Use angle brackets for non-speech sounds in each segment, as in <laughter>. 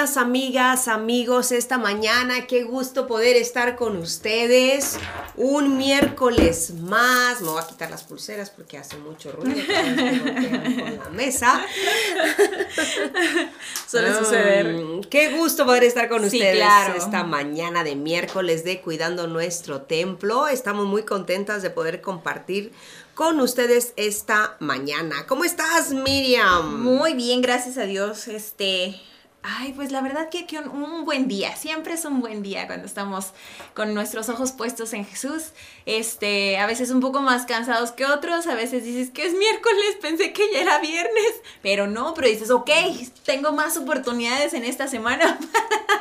Días, amigas, amigos, esta mañana. Qué gusto poder estar con ustedes. Un miércoles más. Me voy a quitar las pulseras porque hace mucho ruido con la mesa. <laughs> Suele suceder. Qué gusto poder estar con ustedes esta mañana de miércoles de Cuidando Nuestro Templo. Estamos muy contentas de poder compartir con ustedes esta mañana. ¿Cómo estás, Miriam? Muy bien, gracias a Dios. Este, Ay, pues la verdad que, un buen día, siempre es un buen día cuando estamos con nuestros ojos puestos en Jesús. Este, a veces un poco más cansados que otros, a veces dices que es miércoles, pensé que ya era viernes, pero no, pero dices, ok, tengo más oportunidades en esta semana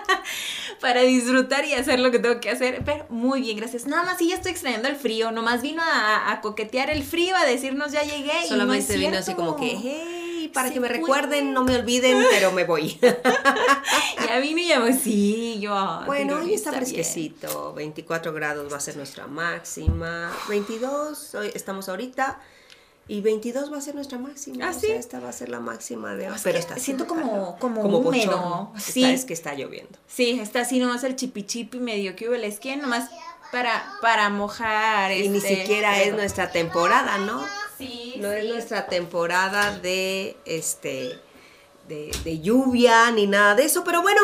<laughs> para, disfrutar y hacer lo que tengo que hacer. Pero muy bien, gracias. Nada más, sí, ya estoy extrañando el frío, nomás vino a, coquetear el frío, a decirnos ya llegué. Solamente vino así como que, hey para que me recuerden, no me olviden, pero me voy. ya <laughs> vine y ya voy, sí, yo. Bueno, hoy está fresquecito, 24 grados va a ser nuestra máxima, 22, hoy estamos ahorita. Y 22 va a ser nuestra máxima. Ah, sí. esta va a ser la máxima de hoy. pero está siento como, como, como húmedo. Sí. es que está lloviendo. Sí, está así nomás el chipi chipi medio que hubo el esquí, nomás para, para mojar. Y ni este, siquiera es nuestra temporada, ¿no? No es nuestra temporada de este de, lluvia ni nada de eso, pero bueno,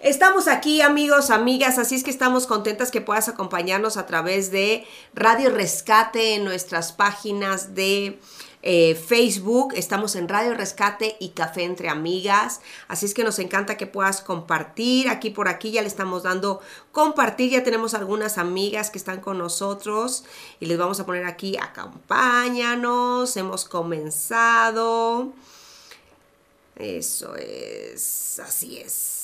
Estamos aquí, amigos, amigas, así es que estamos contentas que puedas acompañarnos a través de Radio Rescate en nuestras páginas de eh, Facebook, estamos en Radio Rescate y Café entre Amigas, así es que nos encanta que puedas compartir, aquí por aquí ya le estamos dando compartir, ya tenemos algunas amigas que están con nosotros y les vamos a poner aquí, acompáñanos, hemos comenzado, eso es, así es.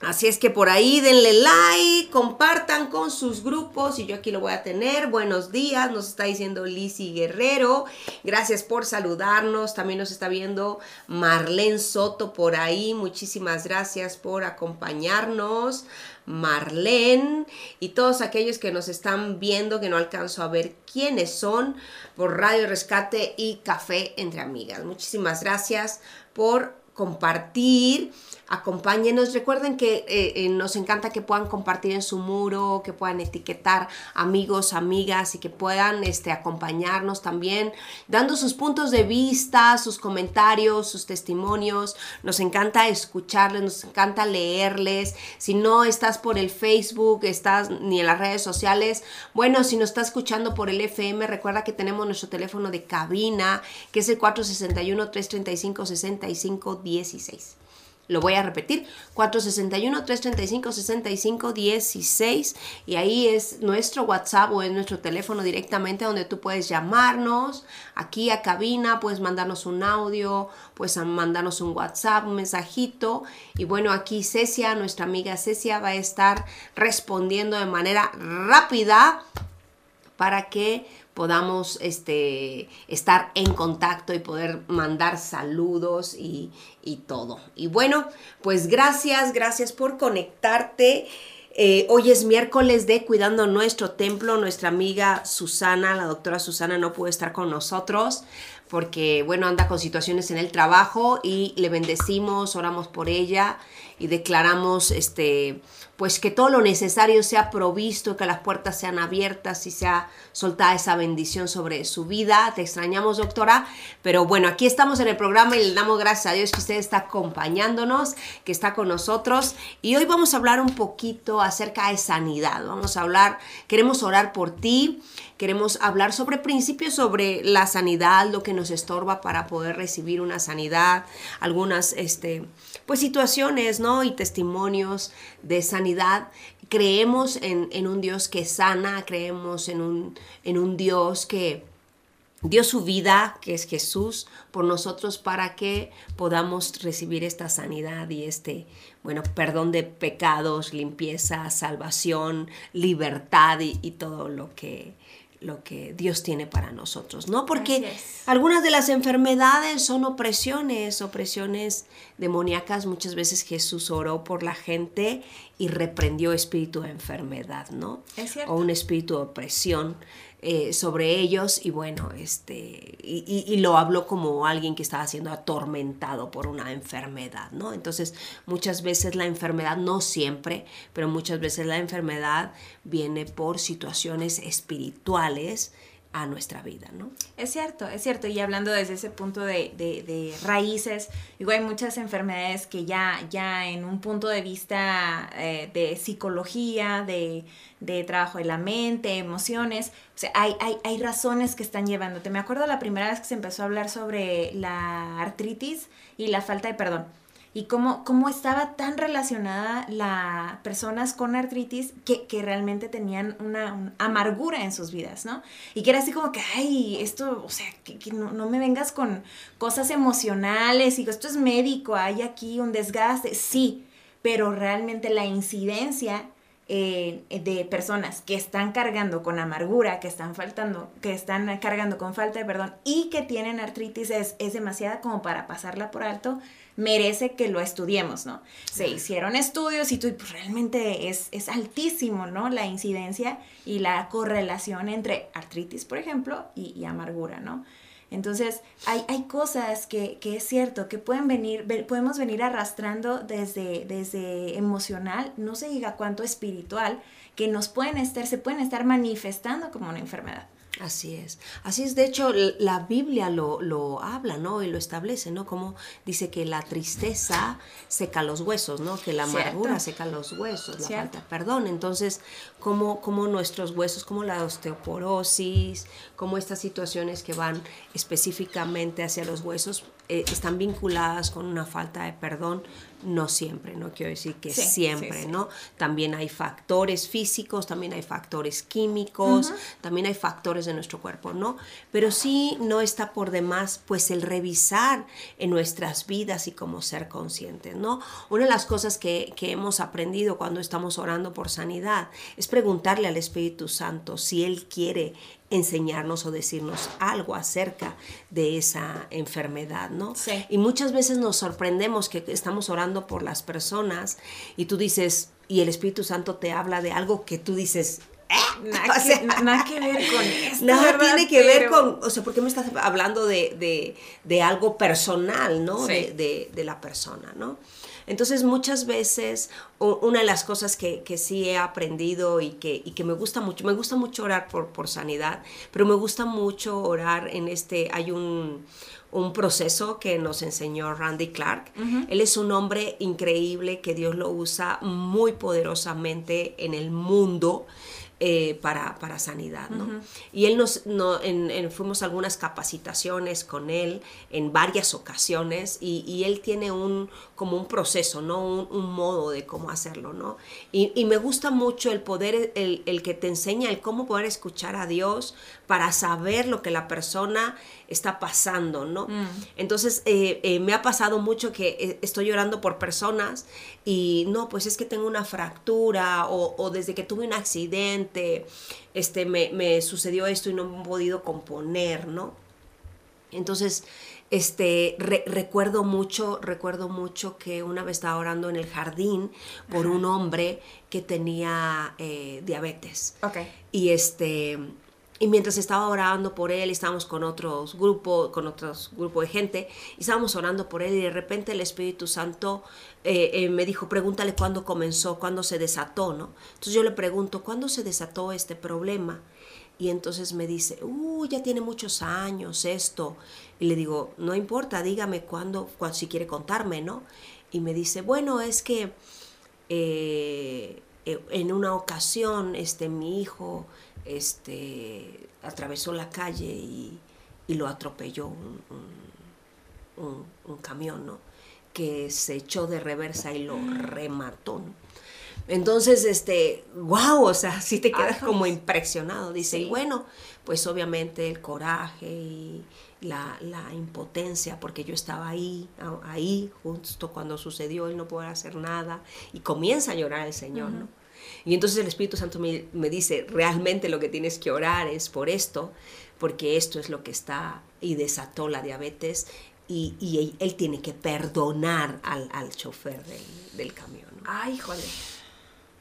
Así es que por ahí denle like, compartan con sus grupos y yo aquí lo voy a tener. Buenos días, nos está diciendo Lizzy Guerrero. Gracias por saludarnos. También nos está viendo Marlene Soto por ahí. Muchísimas gracias por acompañarnos. Marlene y todos aquellos que nos están viendo que no alcanzo a ver quiénes son por Radio Rescate y Café entre Amigas. Muchísimas gracias por compartir acompáñenos. Recuerden que eh, eh, nos encanta que puedan compartir en su muro, que puedan etiquetar amigos, amigas y que puedan este, acompañarnos también, dando sus puntos de vista, sus comentarios, sus testimonios. Nos encanta escucharles, nos encanta leerles. Si no estás por el Facebook, estás ni en las redes sociales, bueno, si nos estás escuchando por el FM, recuerda que tenemos nuestro teléfono de cabina, que es el 461-335-6516. Lo voy a repetir, 461-335-6516 y ahí es nuestro WhatsApp o es nuestro teléfono directamente donde tú puedes llamarnos aquí a cabina, puedes mandarnos un audio, puedes mandarnos un WhatsApp, un mensajito y bueno, aquí Cecia, nuestra amiga Cecia va a estar respondiendo de manera rápida para que podamos este, estar en contacto y poder mandar saludos y, todo. Y bueno, pues gracias, gracias por conectarte. Eh, hoy es miércoles de Cuidando Nuestro Templo. Nuestra amiga Susana, la doctora Susana, no pudo estar con nosotros, porque, bueno, anda con situaciones en el trabajo y le bendecimos, oramos por ella y declaramos, este, pues que todo lo necesario sea provisto, que las puertas sean abiertas y sea soltada esa bendición sobre su vida. Te extrañamos, doctora, pero bueno, aquí estamos en el programa y le damos gracias a Dios que usted está acompañándonos, que está con nosotros y hoy vamos a hablar un poquito acerca de sanidad. Vamos a hablar, queremos orar por ti. Queremos hablar sobre principios sobre la sanidad, lo que nos estorba para poder recibir una sanidad, algunas este, pues situaciones, ¿no? Y testimonios de sanidad. Creemos en, un Dios que sana, creemos en un, en un Dios que dio su vida, que es Jesús, por nosotros para que podamos recibir esta sanidad y este, bueno, perdón de pecados, limpieza, salvación, libertad y todo lo que lo que Dios tiene para nosotros, ¿no? Porque algunas de las enfermedades son opresiones, opresiones demoníacas. Muchas veces Jesús oró por la gente y reprendió espíritu de enfermedad, ¿no? Es cierto. O un espíritu de opresión. Eh, sobre ellos y bueno, este, y, lo habló como alguien que estaba siendo atormentado por una enfermedad, ¿no? Entonces, muchas veces la enfermedad, no siempre, pero muchas veces la enfermedad viene por situaciones espirituales a nuestra vida, ¿no? Es cierto, es cierto. Y hablando desde ese punto de, de, raíces, digo, hay muchas enfermedades que ya, ya en un punto de vista eh, de psicología, de, de, trabajo de la mente, emociones, o sea, hay, hay, hay razones que están llevándote. Me acuerdo la primera vez que se empezó a hablar sobre la artritis y la falta de perdón y cómo, cómo estaba tan relacionada las personas con artritis que, que realmente tenían una, amargura en sus vidas, ¿no? Y que era así como que, ay, esto, o sea, que, no, no, me vengas con cosas emocionales y esto es médico, hay aquí un desgaste, sí, pero realmente la incidencia eh, de personas que están cargando con amargura, que están faltando, que están cargando con falta de perdón y que tienen artritis es, es demasiada como para pasarla por alto merece que lo estudiemos, ¿no? Se hicieron estudios y tú, pues realmente es, es altísimo, ¿no? La incidencia y la correlación entre artritis, por ejemplo, y, amargura, ¿no? Entonces, hay, hay cosas que, que, es cierto, que pueden venir, podemos venir arrastrando desde, desde emocional, no se diga cuánto espiritual, que nos pueden estar, se pueden estar manifestando como una enfermedad. Así es. Así es, de hecho, la Biblia lo, lo, habla, ¿no? Y lo establece, ¿no? Como dice que la tristeza seca los huesos, ¿no? Que la amargura seca los huesos, la falta perdón. Entonces, como, como nuestros huesos, como la osteoporosis, como estas situaciones que van específicamente hacia los huesos, eh, están vinculadas con una falta de perdón, no siempre, no quiero decir que siempre, ¿no? También hay factores físicos, también hay factores químicos, también hay factores de nuestro cuerpo, ¿no? Pero sí no está por demás, pues, el revisar en nuestras vidas y cómo ser conscientes, ¿no? Una de las cosas que, que hemos aprendido cuando estamos orando por sanidad es preguntarle al Espíritu Santo si Él quiere enseñarnos o decirnos algo acerca de esa enfermedad, ¿no? Sí. Y muchas veces nos sorprendemos que estamos orando por las personas y tú dices, y el Espíritu Santo te habla de algo que tú dices, ¿Eh? Nada, <laughs> que, ver con esto. Nada tiene que ver con, o sea, ¿por qué me estás hablando de, algo personal, ¿no? De, de, la persona, ¿no? Entonces muchas veces una de las cosas que, sí he aprendido y que, que, me gusta mucho, me gusta mucho orar por, por sanidad, pero me gusta mucho orar en este, hay un, proceso que nos enseñó Randy Clark. Él es un hombre increíble que Dios lo usa muy poderosamente en el mundo. Eh, para, para, sanidad, ¿no? Y él nos, no, en, fuimos a algunas capacitaciones con él en varias ocasiones y, y él tiene un, como un proceso, ¿no? Un, modo de cómo hacerlo, ¿no? Y, y me gusta mucho el poder, el, el, que te enseña el cómo poder escuchar a Dios para saber lo que la persona está pasando, ¿no? Mm. Entonces, eh, eh, me ha pasado mucho que eh, estoy llorando por personas y no, pues es que tengo una fractura o, desde que tuve un accidente, este, me, sucedió esto y no me he podido componer, ¿no? Entonces, este, recuerdo mucho, recuerdo mucho que una vez estaba orando en el jardín por un hombre que tenía diabetes. Ok. Y este, y mientras estaba orando por él, estábamos con otros grupos, con otros grupos de gente, y estábamos orando por él, y de repente el Espíritu Santo eh, eh, me dijo, pregúntale cuándo comenzó, cuándo se desató, ¿no? Entonces yo le pregunto, ¿cuándo se desató este problema? Y entonces me dice, uh, ya tiene muchos años esto. Y le digo, no importa, dígame cuándo, si quiere contarme, ¿no? Y me dice, bueno, es que eh, en una ocasión, este, mi hijo este, atravesó la calle y, lo atropelló un, camión, ¿no? Que se echó de reversa y lo mm. remató. Entonces, este, wow, o sea, sí te quedas como impresionado. Dice, y bueno, pues obviamente el coraje y la, impotencia, porque yo estaba ahí, ahí, justo cuando sucedió, él no puede hacer nada, y comienza a llorar el Señor, ¿no? Y entonces el Espíritu Santo me, dice, realmente lo que tienes que orar es por esto, porque esto es lo que está y desató la diabetes y, él, tiene que perdonar al, al chofer del, del camión. Ay, joder.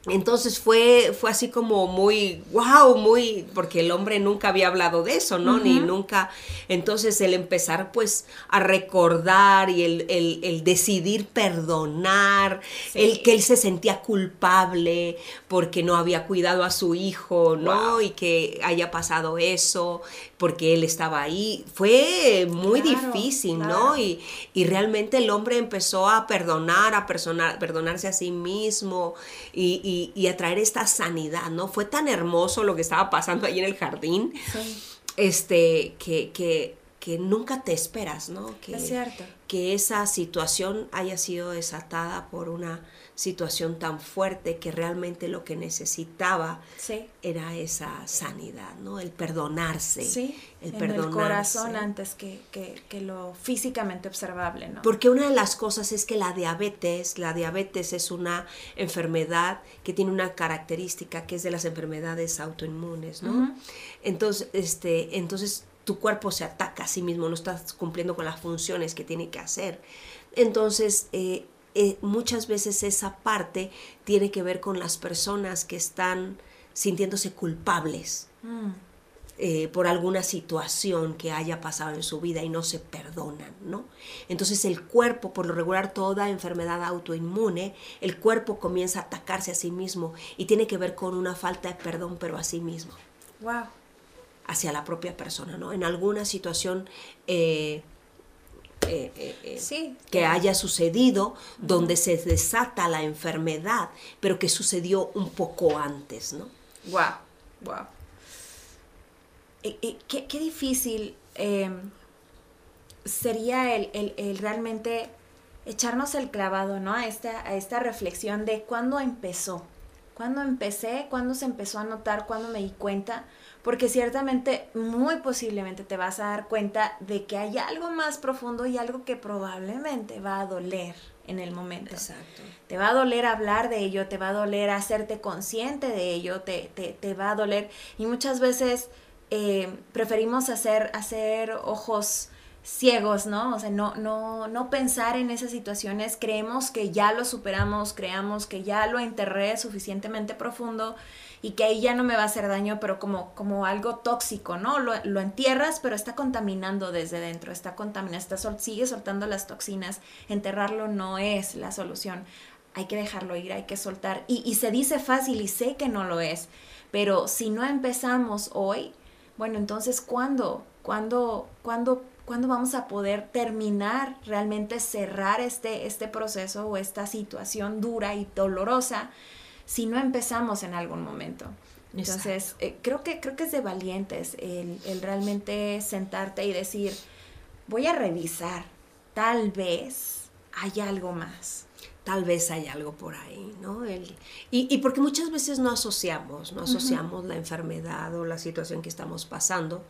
Entonces fue, fue así como muy, wow, muy, porque el hombre nunca había hablado de eso, ¿no? Ni nunca. Entonces el empezar pues a recordar y el, el, decidir perdonar, el que él se sentía culpable porque no había cuidado a su hijo, ¿no? Y que haya pasado eso, porque él estaba ahí. Fue muy difícil, ¿no? Y, y, realmente el hombre empezó a perdonar, a perdonarse a sí mismo y y, a traer esta sanidad, ¿no? Fue tan hermoso lo que estaba pasando ahí en el jardín, este, que, que, que, nunca te esperas, ¿no? Que, es cierto. Que esa situación haya sido desatada por una situación tan fuerte que realmente lo que necesitaba era esa sanidad, ¿no? El perdonarse. Sí, el en el corazón antes que, que, lo físicamente observable, ¿no? Porque una de las cosas es que la diabetes, la diabetes es una enfermedad que tiene una característica que es de las enfermedades autoinmunes, ¿no? Entonces, este, entonces tu cuerpo se ataca a sí mismo, no estás cumpliendo con las funciones que tiene que hacer. Entonces, eh, eh, muchas veces esa parte tiene que ver con las personas que están sintiéndose culpables mm. eh, por alguna situación que haya pasado en su vida y no se perdonan, ¿no? Entonces el cuerpo, por lo regular toda enfermedad autoinmune, el cuerpo comienza a atacarse a sí mismo y tiene que ver con una falta de perdón, pero a sí mismo. Wow. Hacia la propia persona, ¿no? En alguna situación eh, eh, eh, eh, que haya sucedido donde se desata la enfermedad, pero que sucedió un poco antes, ¿no? Wow, wow. Qué, difícil em, sería el, realmente echarnos el clavado, ¿no? A esta, a esta reflexión de cuándo empezó, cuándo empecé, cuándo se empezó a notar, cuándo me di cuenta porque ciertamente, muy posiblemente te vas a dar cuenta de que hay algo más profundo y algo que probablemente va a doler en el momento. Exacto. Te va a doler hablar de ello, te va a doler hacerte consciente de ello, te, te, va a doler. Y muchas veces eh, preferimos hacer, hacer ojos ciegos, ¿no? O sea, no, no, no pensar en esas situaciones, creemos que ya lo superamos, creamos que ya lo enterré suficientemente profundo y que ahí ya no me va a hacer daño, pero como, como algo tóxico, ¿no? Lo, lo entierras, pero está contaminando desde dentro, está contaminando, está sol, sigue soltando las toxinas. Enterrarlo no es la solución. Hay que dejarlo ir, hay que soltar. Y, y se dice fácil y sé que no lo es, pero si no empezamos hoy, bueno, entonces, ¿cuándo? ¿Cuándo, cuándo, cuándo vamos a poder terminar, realmente cerrar este, este proceso o esta situación dura y dolorosa? si no empezamos en algún momento. Entonces, eh, creo, que, creo que es de valientes el, realmente sentarte y decir, voy a revisar, tal vez hay algo más tal vez hay algo por ahí, ¿no? y, y, porque muchas veces no asociamos, no asociamos la enfermedad o la situación que estamos pasando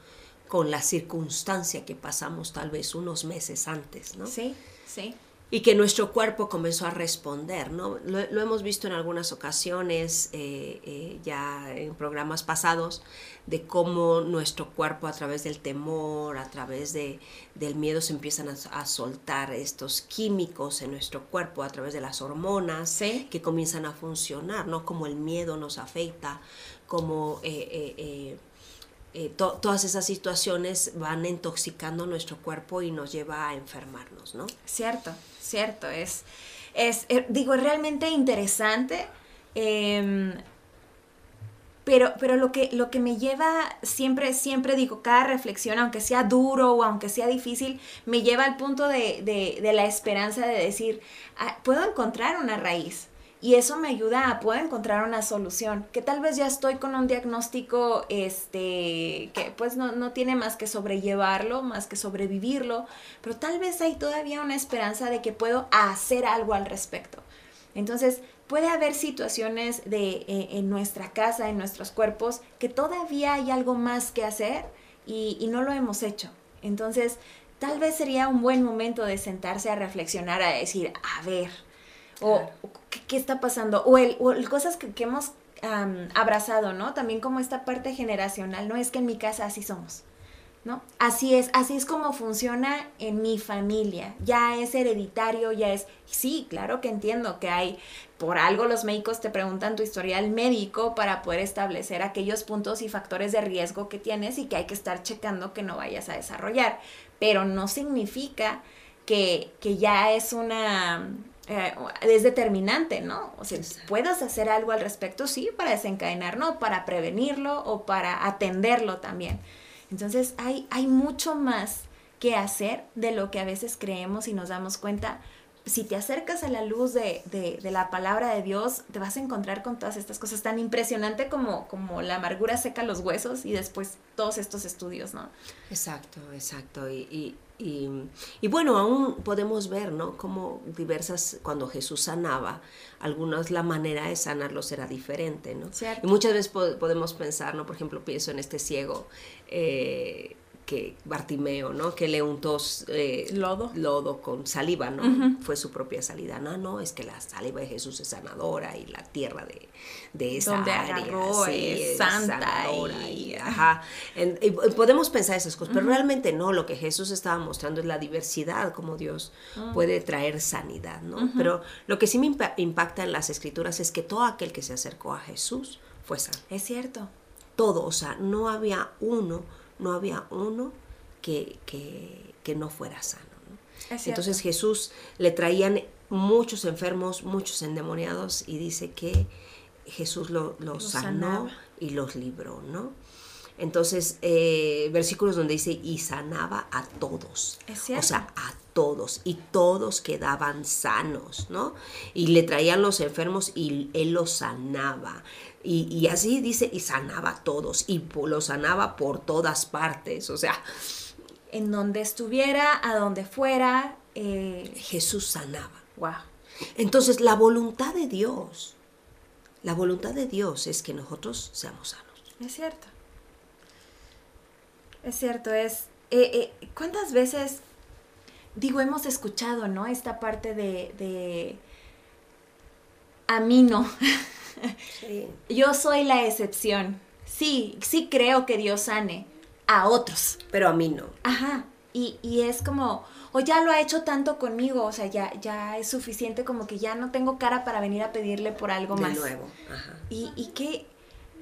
con la circunstancia que pasamos tal vez unos meses antes, ¿no? Sí, sí y que nuestro cuerpo comenzó a responder, ¿no? Lo, hemos visto en algunas ocasiones, eh, eh, ya en programas pasados, de cómo nuestro cuerpo a través del temor, a través de, del miedo se empiezan a, soltar estos químicos en nuestro cuerpo a través de las hormonas que comienzan a funcionar, ¿no? Como el miedo nos afecta, como... Eh, eh, todas esas situaciones van intoxicando nuestro cuerpo y nos lleva a enfermarnos, ¿no? Cierto, cierto, es, es eh, digo, es realmente interesante. Em, pero, pero lo, que, lo que me lleva, siempre, siempre digo, cada reflexión, aunque sea duro o aunque sea difícil, me lleva al punto de, de, la esperanza de decir, ah, puedo encontrar una raíz. Y eso me ayuda a poder encontrar una solución, que tal vez ya estoy con un diagnóstico este, que pues no, no tiene más que sobrellevarlo, más que sobrevivirlo, pero tal vez hay todavía una esperanza de que puedo hacer algo al respecto. Entonces, puede haber situaciones de, eh, en nuestra casa, en nuestros cuerpos, que todavía hay algo más que hacer y, no lo hemos hecho. Entonces, tal vez sería un buen momento de sentarse a reflexionar, a decir, a ver, o ¿qué, está pasando, o, el, o cosas que, hemos abrazado, ¿no? También como esta parte generacional, ¿no? Es que en mi casa así somos. ¿no? Así es, así es como funciona en mi familia. Ya es hereditario, ya es, sí, claro que entiendo que hay, por algo los médicos te preguntan tu historial médico para poder establecer aquellos puntos y factores de riesgo que tienes y que hay que estar checando que no vayas a desarrollar. Pero no significa que, ya es una eh, es determinante, ¿no? O sea, puedas hacer algo al respecto, sí, para desencadenar, ¿no? Para prevenirlo o para atenderlo también. Entonces hay, hay mucho más que hacer de lo que a veces creemos y nos damos cuenta. Si te acercas a la luz de, de, la palabra de Dios, te vas a encontrar con todas estas cosas tan impresionante como, como la amargura seca los huesos y después todos estos estudios, ¿no? Exacto, exacto. y, y, bueno, aún podemos ver, ¿no? Como diversas, cuando Jesús sanaba, algunas la manera de sanarlos era diferente, ¿no? Y muchas veces podemos pensar, ¿no? Por ejemplo, pienso en este ciego. Eh, que Bartimeo, ¿no? Que le untó eh, lodo. lodo con saliva, ¿no? Fue su propia salida. No, no, es que la saliva de Jesús es sanadora y la tierra de, de esa Donde área es santa y, ajá. y podemos pensar esas cosas, pero realmente no. Lo que Jesús estaba mostrando es la diversidad, como Dios ah. puede traer sanidad, ¿no? Pero lo que sí me impacta en las escrituras es que todo aquel que se acercó a Jesús fue sano. Es cierto. Todo, o sea, no había uno no había uno que, no fuera sano. Entonces Jesús le traían muchos enfermos, muchos endemoniados y dice que Jesús los lo sanó y los libró, ¿no? Entonces, eh, versículos donde dice, y sanaba a todos. o sea, a todos. Y todos quedaban sanos, ¿no? Y le traían los enfermos y él los sanaba. Y, así dice, y sanaba a todos. Y los sanaba por todas partes. O sea. En donde estuviera, a donde fuera. Eh, Jesús sanaba. Wow. Entonces, la voluntad de Dios. La voluntad de Dios es que nosotros seamos sanos. Es cierto. Es cierto, es... Eh, eh, ¿Cuántas veces, digo, hemos escuchado, ¿no? Esta parte de... de a mí no. Sí. Yo soy la excepción. Sí, sí creo que Dios sane a otros. Pero a mí no. Ajá. Y, y, es como, o ya lo ha hecho tanto conmigo, o sea, ya, ya es suficiente como que ya no tengo cara para venir a pedirle por algo más. De nuevo. Ajá. Y, y qué,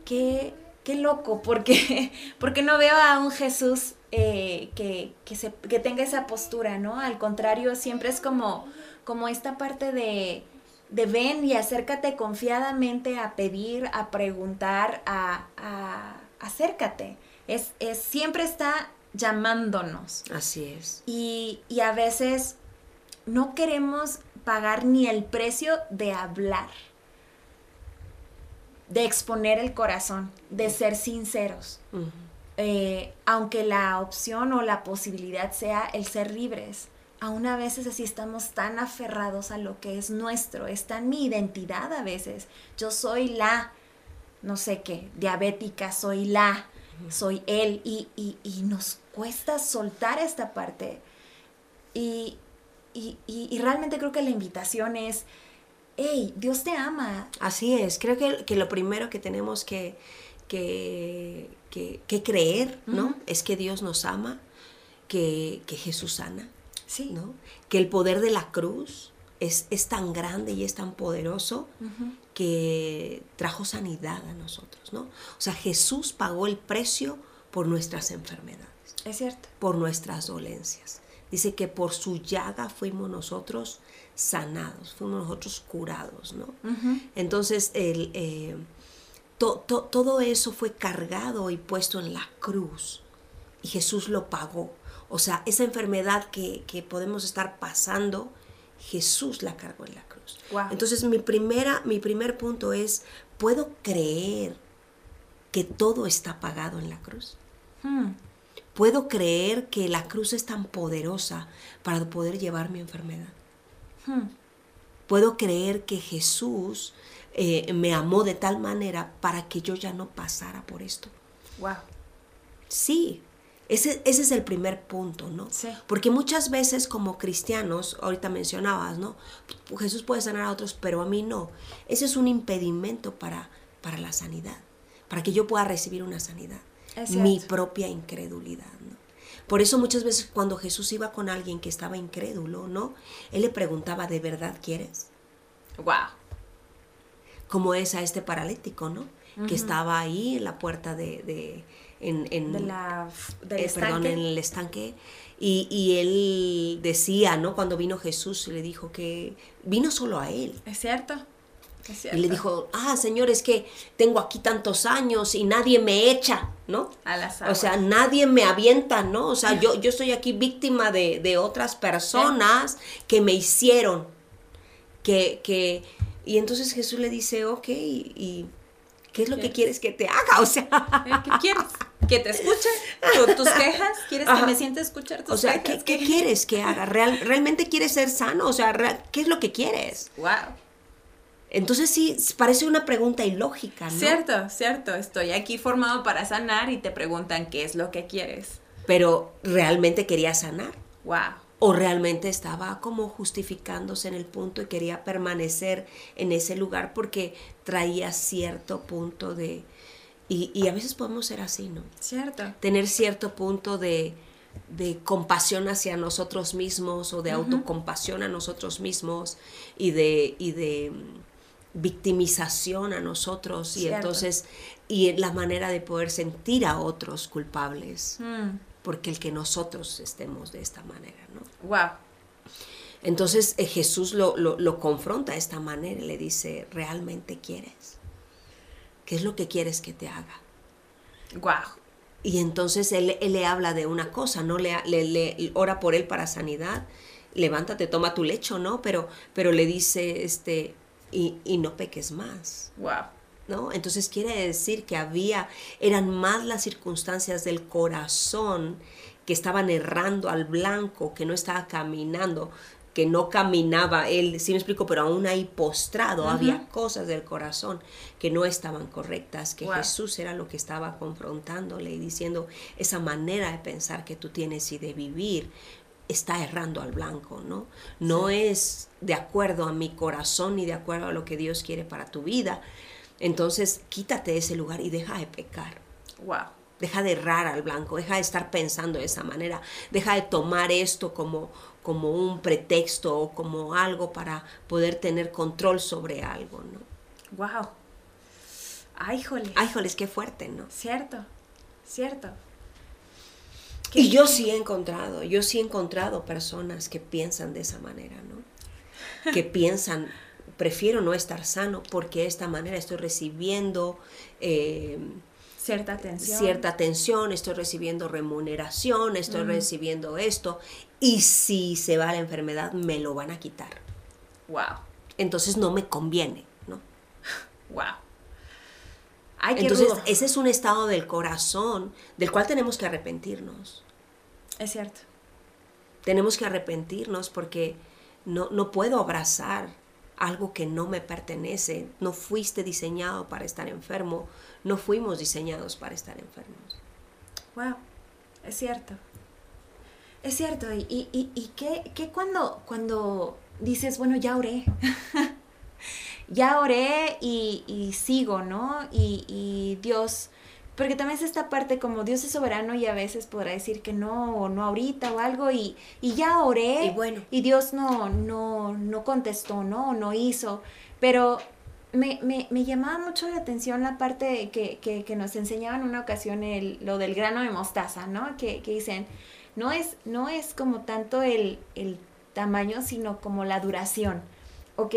qué qué loco, porque, <laughs> porque no veo a un Jesús eh, que, se, tenga esa postura, ¿no? Al contrario, siempre es como, como esta parte de, de ven y acércate confiadamente a pedir, a preguntar, a, acércate. Es, es, siempre está llamándonos. Así es. Y, y a veces no queremos pagar ni el precio de hablar de exponer el corazón, de ser sinceros. Eh, aunque la opción o la posibilidad sea el ser libres, aún a veces así estamos tan aferrados a lo que es nuestro, está en mi identidad a veces. Yo soy la, no sé qué, diabética, soy la, soy él, y, y, nos cuesta soltar esta parte. Y, y realmente creo que la invitación es hey, Dios te ama. Así es, creo que, lo primero que tenemos que, que, creer, ¿no? Es que Dios nos ama, que, Jesús sana, sí. ¿no? Que el poder de la cruz es, es tan grande y es tan poderoso que trajo sanidad a nosotros, ¿no? O sea, Jesús pagó el precio por nuestras enfermedades, Es cierto. por nuestras dolencias. Dice que por su llaga fuimos nosotros sanados, fuimos nosotros curados, ¿no? Entonces, el, eh, to- to- todo eso fue cargado y puesto en la cruz y Jesús lo pagó. O sea, esa enfermedad que, que podemos estar pasando, Jesús la cargó en la cruz. Wow. Entonces, mi, primera, mi primer punto es, ¿puedo creer que todo está pagado en la cruz? Hmm. ¿Puedo creer que la cruz es tan poderosa para poder llevar mi enfermedad? Hmm. Puedo creer que Jesús eh, me amó de tal manera para que yo ya no pasara por esto. Wow. Sí, ese, ese es el primer punto, ¿no? Sí. Porque muchas veces como cristianos, ahorita mencionabas, ¿no? Jesús puede sanar a otros, pero a mí no. Ese es un impedimento para, para la sanidad, para que yo pueda recibir una sanidad. Mi propia incredulidad, ¿no? Por eso muchas veces cuando Jesús iba con alguien que estaba incrédulo, ¿no? Él le preguntaba, ¿de verdad quieres? Wow. como es a este paralítico, ¿no? Que estaba ahí en la puerta de, de en, en- De la, del eh, perdón, estanque. en el estanque. Y, y él decía, ¿no? Cuando vino Jesús, le dijo que vino solo a él. Es cierto. Y le dijo, ah, Señor, es que tengo aquí tantos años y nadie me echa, ¿no? A las O sea, aguas. nadie me avienta, ¿no? O sea, <laughs> yo, yo estoy aquí víctima de, de otras personas que me hicieron. Que, que, y entonces Jesús le dice, ok, ¿y, y qué es lo que quieres que te haga? <laughs> O sea. ¿Qué quieres? ¿Que te escuche? ¿Tu- ¿Tus quejas? ¿Quieres Ajá. que me siente escuchar tus o sea, ¿qué, quejas? qué quieres que haga? Real- ¿Realmente quieres ser sano? O sea, ¿qué es lo que quieres? Wow. Entonces sí, parece una pregunta ilógica, ¿no? Cierto, cierto. Estoy aquí formado para sanar y te preguntan qué es lo que quieres. Pero ¿realmente quería sanar? Wow. o realmente estaba como justificándose en el punto y quería permanecer en ese lugar porque traía cierto punto de... Y, y a veces podemos ser así, ¿no? Cierto. Tener cierto punto de, de compasión hacia nosotros mismos o de autocompasión a nosotros mismos y de, y de victimización a nosotros y Cierto. entonces y la manera de poder sentir a otros culpables Mm. porque el que nosotros estemos de esta manera, ¿no? Wow. Entonces eh, Jesús lo, lo, lo confronta de esta manera y le dice, ¿realmente quieres? ¿Qué es lo que quieres que te haga? Wow. Y entonces él, él le habla de una cosa, ¿no? Le, le, le- ora por él para sanidad, levántate, toma tu lecho, ¿no? Pero, pero le dice, este, y, y no peques más. Wow. ¿no? Entonces quiere decir que había, eran más las circunstancias del corazón que estaban errando al blanco, que no estaba caminando, que no caminaba él, sí me explico, pero aún ahí postrado había cosas del corazón que no estaban correctas, que Wow. Jesús era lo que estaba confrontándole y diciendo esa manera de pensar que tú tienes y de vivir está errando al blanco, ¿no? No es de acuerdo a mi corazón ni de acuerdo a lo que Dios quiere para tu vida. Entonces, quítate de ese lugar y deja de pecar. Wow. Deja de errar al blanco, deja de estar pensando de esa manera, deja de tomar esto como, como un pretexto o como algo para poder tener control sobre algo, ¿no? Wow. Ay, jole. Ay, joles, qué fuerte, ¿no? Cierto. Cierto. Y yo sí he encontrado, yo sí he encontrado personas que piensan de esa manera, ¿no? <laughs> Que piensan, prefiero no estar sano porque de esta manera estoy recibiendo eh, Cierta atención. cierta atención, estoy recibiendo remuneración, estoy recibiendo esto, y si se va la enfermedad, me lo van a quitar. Wow. Entonces no me conviene, ¿no? Wow. Ay, Entonces rudo. ese es un estado del corazón del cual tenemos que arrepentirnos. Es cierto. Tenemos que arrepentirnos porque no, no puedo abrazar algo que no me pertenece. No fuiste diseñado para estar enfermo. No fuimos diseñados para estar enfermos. Wow, es cierto. Es cierto. ¿Y, y, y, y qué, qué cuando, cuando dices, bueno, ya oré? <laughs> ya oré y, y sigo, ¿no? Y, y Dios, porque también es esta parte como Dios es soberano y a veces podrá decir que no, o no ahorita o algo, y, y ya oré Y bueno. y Dios no, no, no contestó, ¿no? O no hizo. Pero me, me, me, llamaba mucho la atención la parte que, que, que nos enseñaban en una ocasión el, lo del grano de mostaza, ¿no? Que, que dicen, no es, no es como tanto el, el tamaño, sino como la duración. Ok,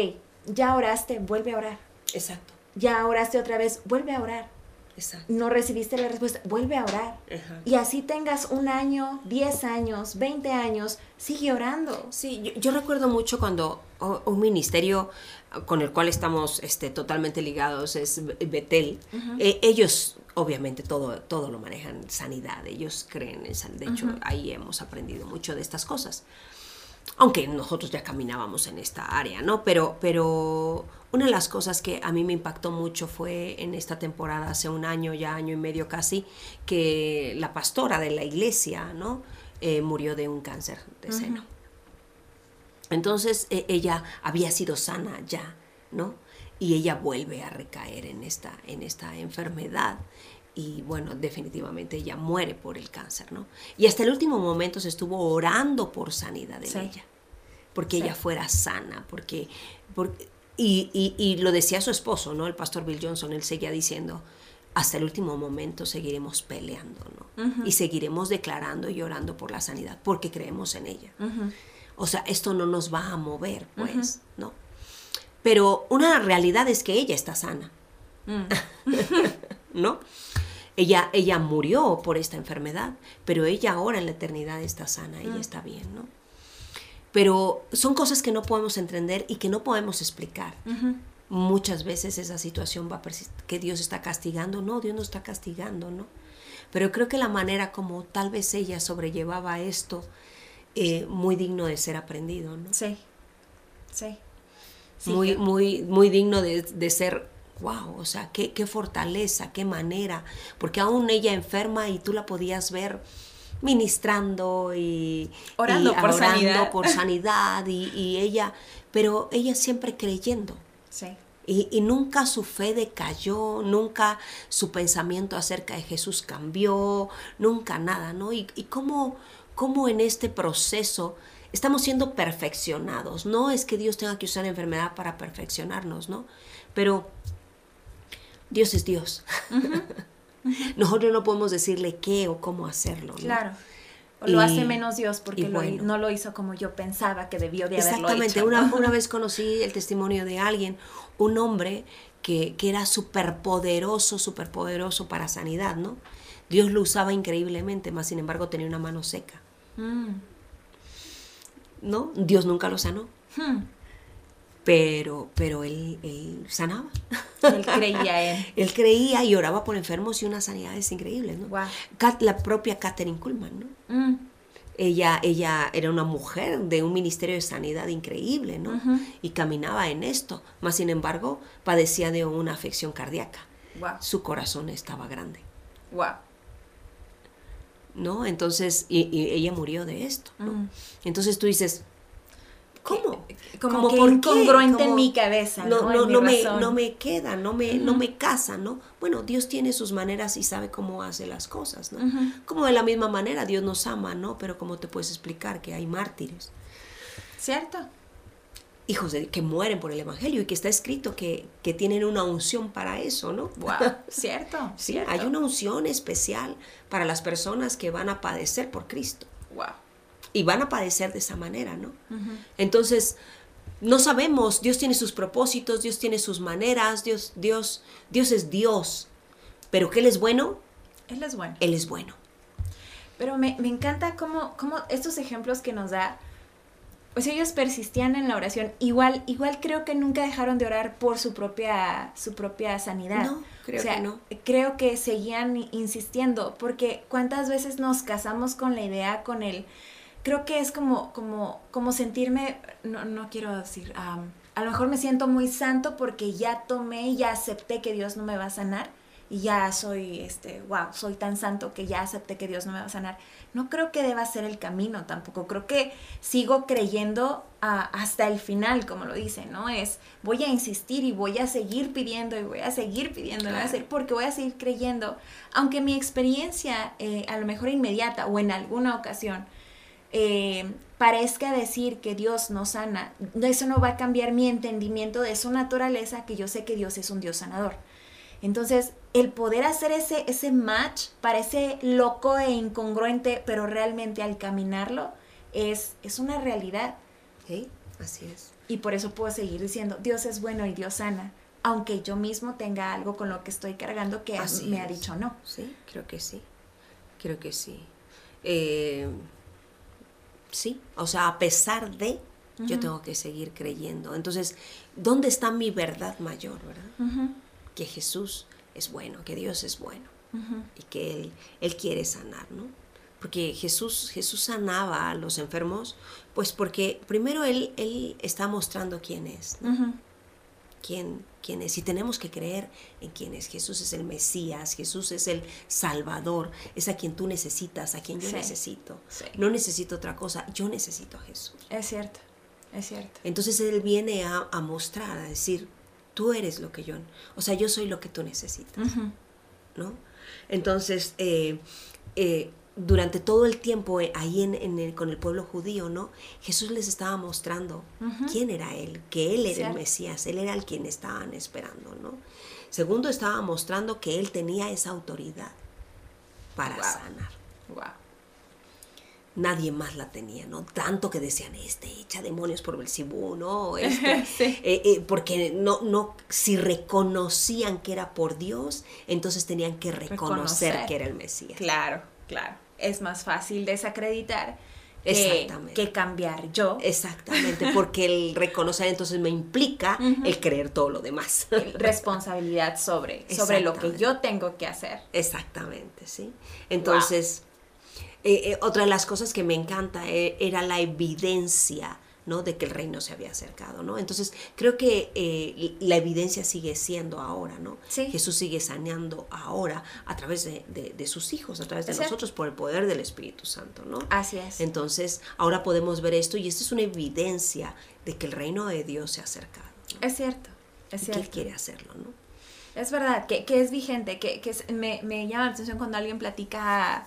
ya oraste, vuelve a orar. Exacto. Ya oraste otra vez, vuelve a orar. Exacto. No recibiste la respuesta, vuelve a orar. Ajá. Y así tengas un año, 10 años, 20 años, sigue orando. Sí, yo, yo recuerdo mucho cuando un ministerio con el cual estamos este, totalmente ligados es Betel. Eh, ellos, obviamente, todo, todo lo manejan sanidad. Ellos creen en sanidad. De hecho, ahí hemos aprendido mucho de estas cosas. Aunque nosotros ya caminábamos en esta área, ¿no? Pero, pero una de las cosas que a mí me impactó mucho fue en esta temporada, hace un año, ya año y medio casi, que la pastora de la iglesia, ¿no? Eh, murió de un cáncer de seno. Entonces e- ella había sido sana ya, ¿no? Y ella vuelve a recaer en esta, en esta enfermedad. Y bueno, definitivamente ella muere por el cáncer, ¿no? Y hasta el último momento se estuvo orando por sanidad de Sí. ella. Porque Sí. ella fuera sana, porque... porque y, y- y lo decía su esposo, ¿no? El pastor Bill Johnson, él seguía diciendo, hasta el último momento seguiremos peleando, ¿no? Y seguiremos declarando y orando por la sanidad, porque creemos en ella. O sea, esto no nos va a mover, pues, ¿no? Pero una realidad es que ella está sana, <laughs> ¿no? Ella, ella murió por esta enfermedad, pero ella ahora en la eternidad está sana, ella está bien, ¿no? Pero son cosas que no podemos entender y que no podemos explicar. Muchas veces esa situación va a persistir, que Dios está castigando. No, Dios no está castigando, ¿no? Pero creo que la manera como tal vez ella sobrellevaba esto, eh, muy digno de ser aprendido, ¿no? Sí, sí. Sí, muy, que- muy, muy digno de, de ser, wow, o sea, qué, qué fortaleza, qué manera, porque aún ella enferma y tú la podías ver ministrando y Orando y por sanidad. por <laughs> sanidad y, y ella, pero ella siempre creyendo. Sí. Y, y nunca su fe decayó, nunca su pensamiento acerca de Jesús cambió, nunca nada, ¿no? Y, y cómo, cómo en este proceso estamos siendo perfeccionados. No es que Dios tenga que usar la enfermedad para perfeccionarnos, ¿no? Pero Dios es Dios. <laughs> Nosotros no podemos decirle qué o cómo hacerlo. ¿no? Claro. O lo Y- hace menos Dios porque lo- bueno. no lo hizo como yo pensaba que debió de haberlo Exactamente. hecho. Una, ¿no? una <laughs> vez conocí el testimonio de alguien, un hombre que, que era súper poderoso, súper poderoso para sanidad, ¿no? Dios lo usaba increíblemente, más sin embargo tenía una mano seca, Mm. ¿no? Dios nunca lo sanó, Hmm. Pero, pero él, él sanaba. Él creía en. <laughs> Él creía y oraba por enfermos y unas sanidades increíbles, ¿no? Kat- la propia Catherine Kuhlman, ¿no? Mm. Ella, ella era una mujer de un ministerio de sanidad increíble, ¿no? Y caminaba en esto. Más sin embargo, padecía de una afección cardíaca. Wow. Su corazón estaba grande, Wow. ¿no? Entonces, y, y ella murió de esto, ¿no? Mm. Entonces tú dices, ¿cómo? Como ¿Cómo que por incongruente en mi cabeza, ¿no? No, En no, mi no, me, no me queda, no me, no me casa, ¿no? Bueno, Dios tiene sus maneras y sabe cómo hace las cosas, ¿no? Como de la misma manera Dios nos ama, ¿no? Pero ¿cómo te puedes explicar que hay mártires? ¿Cierto? hijos de, que mueren por el Evangelio y que está escrito que, que tienen una unción para eso, ¿no? <laughs> Wow. ¿Cierto? Sí, ¿Cierto? hay una unción especial para las personas que van a padecer por Cristo Wow. Y van a padecer de esa manera, ¿no? Entonces, no sabemos, Dios tiene sus propósitos, Dios tiene sus maneras, Dios, Dios, Dios es Dios, pero que Él es bueno, Él es bueno. Él es bueno. Pero me, me encanta cómo, cómo estos ejemplos que nos da, pues ellos persistían en la oración. Igual, igual creo que nunca dejaron de orar por su propia, su propia sanidad. No, creo O sea, que no. Creo que seguían insistiendo, porque cuántas veces nos casamos con la idea, con el... Creo que es como, como, como sentirme, no, no quiero decir, am, a lo mejor me siento muy santo porque ya tomé, ya acepté que Dios no me va a sanar y ya soy, este, wow, soy tan santo que ya acepté que Dios no me va a sanar. No creo que deba ser el camino tampoco. Creo que sigo creyendo ah, hasta el final, como lo dice, ¿no? Es, voy a insistir y voy a seguir pidiendo y voy a seguir pidiendo, y voy a Claro. seguir- porque voy a seguir creyendo. Aunque mi experiencia, eh, a lo mejor inmediata o en alguna ocasión, eh, parezca decir que Dios no sana, eso no va a cambiar mi entendimiento de su naturaleza, que yo sé que Dios es un Dios sanador. Entonces, el poder hacer ese, ese match parece loco e incongruente, pero realmente al caminarlo es, es una realidad. Sí, así es. Y por eso puedo seguir diciendo, Dios es bueno y Dios sana, aunque yo mismo tenga algo con lo que estoy cargando que me ha dicho no. Sí, creo que sí, creo que sí. Eh, sí, o sea, a pesar de, yo tengo que seguir creyendo. Entonces, ¿dónde está mi verdad mayor, verdad? que Jesús es bueno, que Dios es bueno y que Él, Él quiere sanar, ¿no? Porque Jesús, Jesús sanaba a los enfermos, pues porque primero Él, él está mostrando quién es, quién, quién es. Y tenemos que creer en quién es. Jesús es el Mesías, Jesús es el Salvador, es a quien tú necesitas, a quien yo necesito. No necesito otra cosa, yo necesito a Jesús. Es cierto, es cierto. Entonces Él viene a, a mostrar, a decir, tú eres lo que yo, o sea, yo soy lo que tú necesitas, ¿no? Entonces, eh, eh, durante todo el tiempo eh, ahí en, con el pueblo judío, ¿no? Jesús les estaba mostrando quién era Él, que Él era el Mesías, Él era el quien estaban esperando, ¿no? Segundo, estaba mostrando que Él tenía esa autoridad para sanar. Wow nadie más la tenía, ¿no? Tanto que decían, este echa demonios por Belcibú, ¿no? <laughs> Este, eh, eh, porque no, no, si reconocían que era por Dios, entonces tenían que reconocer, que era el Mesías. Claro, claro. Es más fácil desacreditar que, que, cambiar yo. Exactamente, <laughs> porque el reconocer entonces me implica el creer todo lo demás. Responsabilidad sobre, sobre lo que yo tengo que hacer. Exactamente, sí. Entonces, eh, eh, otra de las cosas que me encanta eh, era la evidencia. ¿No? de que el reino se había acercado, ¿no? Entonces, creo que la evidencia sigue siendo ahora, ¿no? Jesús sigue saneando ahora a través de, sus hijos, a través de nosotros, por el poder del Espíritu Santo, ¿no? Así es. Entonces, ahora podemos ver esto y esto es una evidencia de que el reino de Dios se ha acercado. Es cierto, es cierto. Que Él quiere hacerlo, ¿no? Es verdad, que, es vigente, que, me, me llama la atención cuando alguien platica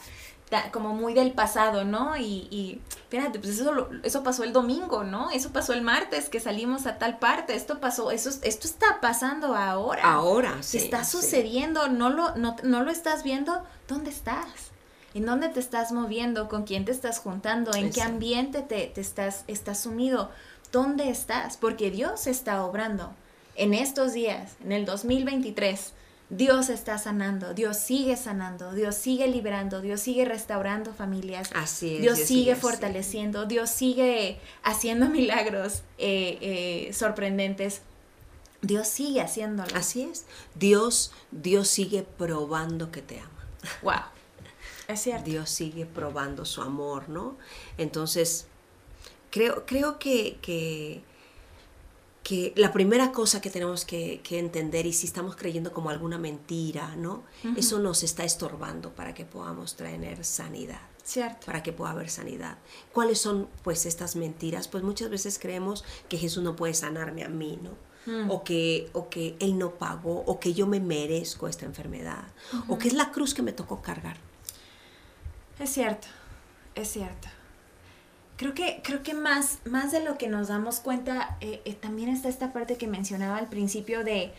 como muy del pasado, ¿no? Y, y espérate, pues eso, eso pasó el domingo, ¿no? Eso pasó el martes que salimos a tal parte, esto pasó, eso, esto está pasando ahora. Ahora, sí. Está sucediendo, no, lo, no, no lo estás viendo, ¿dónde estás? ¿En dónde te estás moviendo? ¿Con quién te estás juntando? ¿En qué ambiente te, te, estás, estás sumido? ¿Dónde estás? Porque Dios está obrando en estos días, en el 2023 Dios está sanando, Dios sigue sanando, Dios sigue liberando, Dios sigue restaurando familias. Así es. Dios, sigue fortaleciendo, Dios sigue haciendo milagros eh, eh, sorprendentes. Dios sigue haciéndolo. Así es. Dios, Dios sigue probando que te ama. Wow. Es <laughs> cierto. Dios sigue probando su amor, ¿no? Entonces, creo, creo que, que que la primera cosa que tenemos que, entender, y si estamos creyendo como alguna mentira, ¿no? Eso nos está estorbando para que podamos traer sanidad. Cierto. Para que pueda haber sanidad. ¿Cuáles son, pues, estas mentiras? Pues muchas veces creemos que Jesús no puede sanarme a mí, ¿no? Mm. O, que, o que Él no pagó, o que yo me merezco esta enfermedad, o que es la cruz que me tocó cargar. Es cierto, es cierto creo que, creo que más, más de lo que nos damos cuenta, eh, eh, también está esta parte que mencionaba al principio de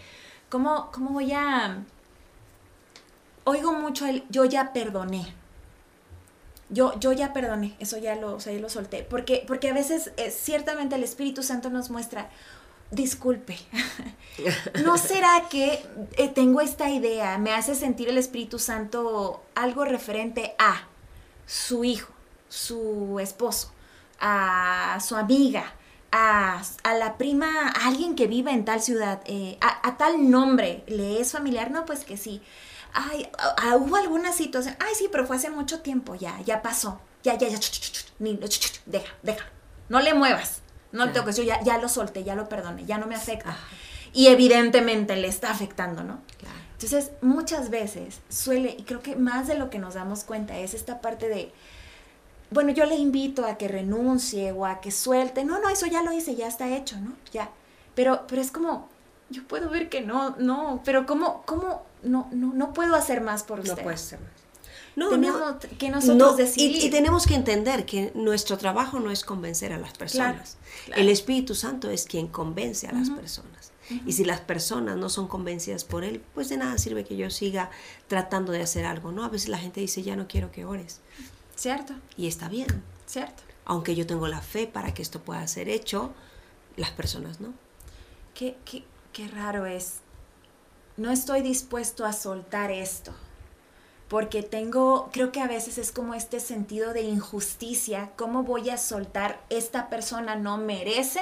cómo, cómo voy a... Oigo mucho el yo ya perdoné. Yo, yo ya perdoné, eso ya lo, o sea, lo solté. Porque, porque a veces eh, ciertamente el Espíritu Santo nos muestra, disculpe, <laughs> ¿no será que tengo esta idea? Me hace sentir el Espíritu Santo algo referente a su hijo, su esposo a su amiga, a, la prima, a alguien que vive en tal ciudad, eh, a, tal nombre, ¿le es familiar? No, pues que sí. Ay, hubo alguna situación, ay, sí, pero fue hace mucho tiempo, ya, ya pasó, ya, ya, ya, deja, deja, no le muevas, no le toques, yo ya, ya lo solté, ya lo perdoné, ya no me afecta. Y evidentemente le está afectando, ¿no? Entonces, muchas veces suele, y creo que más de lo que nos damos cuenta es esta parte de, bueno, yo le invito a que renuncie o a que suelte. No, no, eso ya lo hice, ya está hecho, ¿no? Ya. Pero, pero es como, yo puedo ver que no, no, pero ¿cómo, cómo, no, no, no puedo hacer más por usted? No puedes hacer más. No, tenemos no, que nosotros no, decidir. Y, y tenemos que entender que nuestro trabajo no es convencer a las personas. claro. El Espíritu Santo es quien convence a las personas. Y si las personas no son convencidas por Él, pues de nada sirve que yo siga tratando de hacer algo, ¿no? A veces la gente dice, ya no quiero que ores. Cierto, Y está bien. cierto. Aunque yo tengo la fe para que esto pueda ser hecho, las personas no. Qué, qué, qué raro es. No estoy dispuesto a soltar esto. Porque tengo, creo que a veces es como este sentido de injusticia. ¿Cómo voy a soltar? Esta persona no merece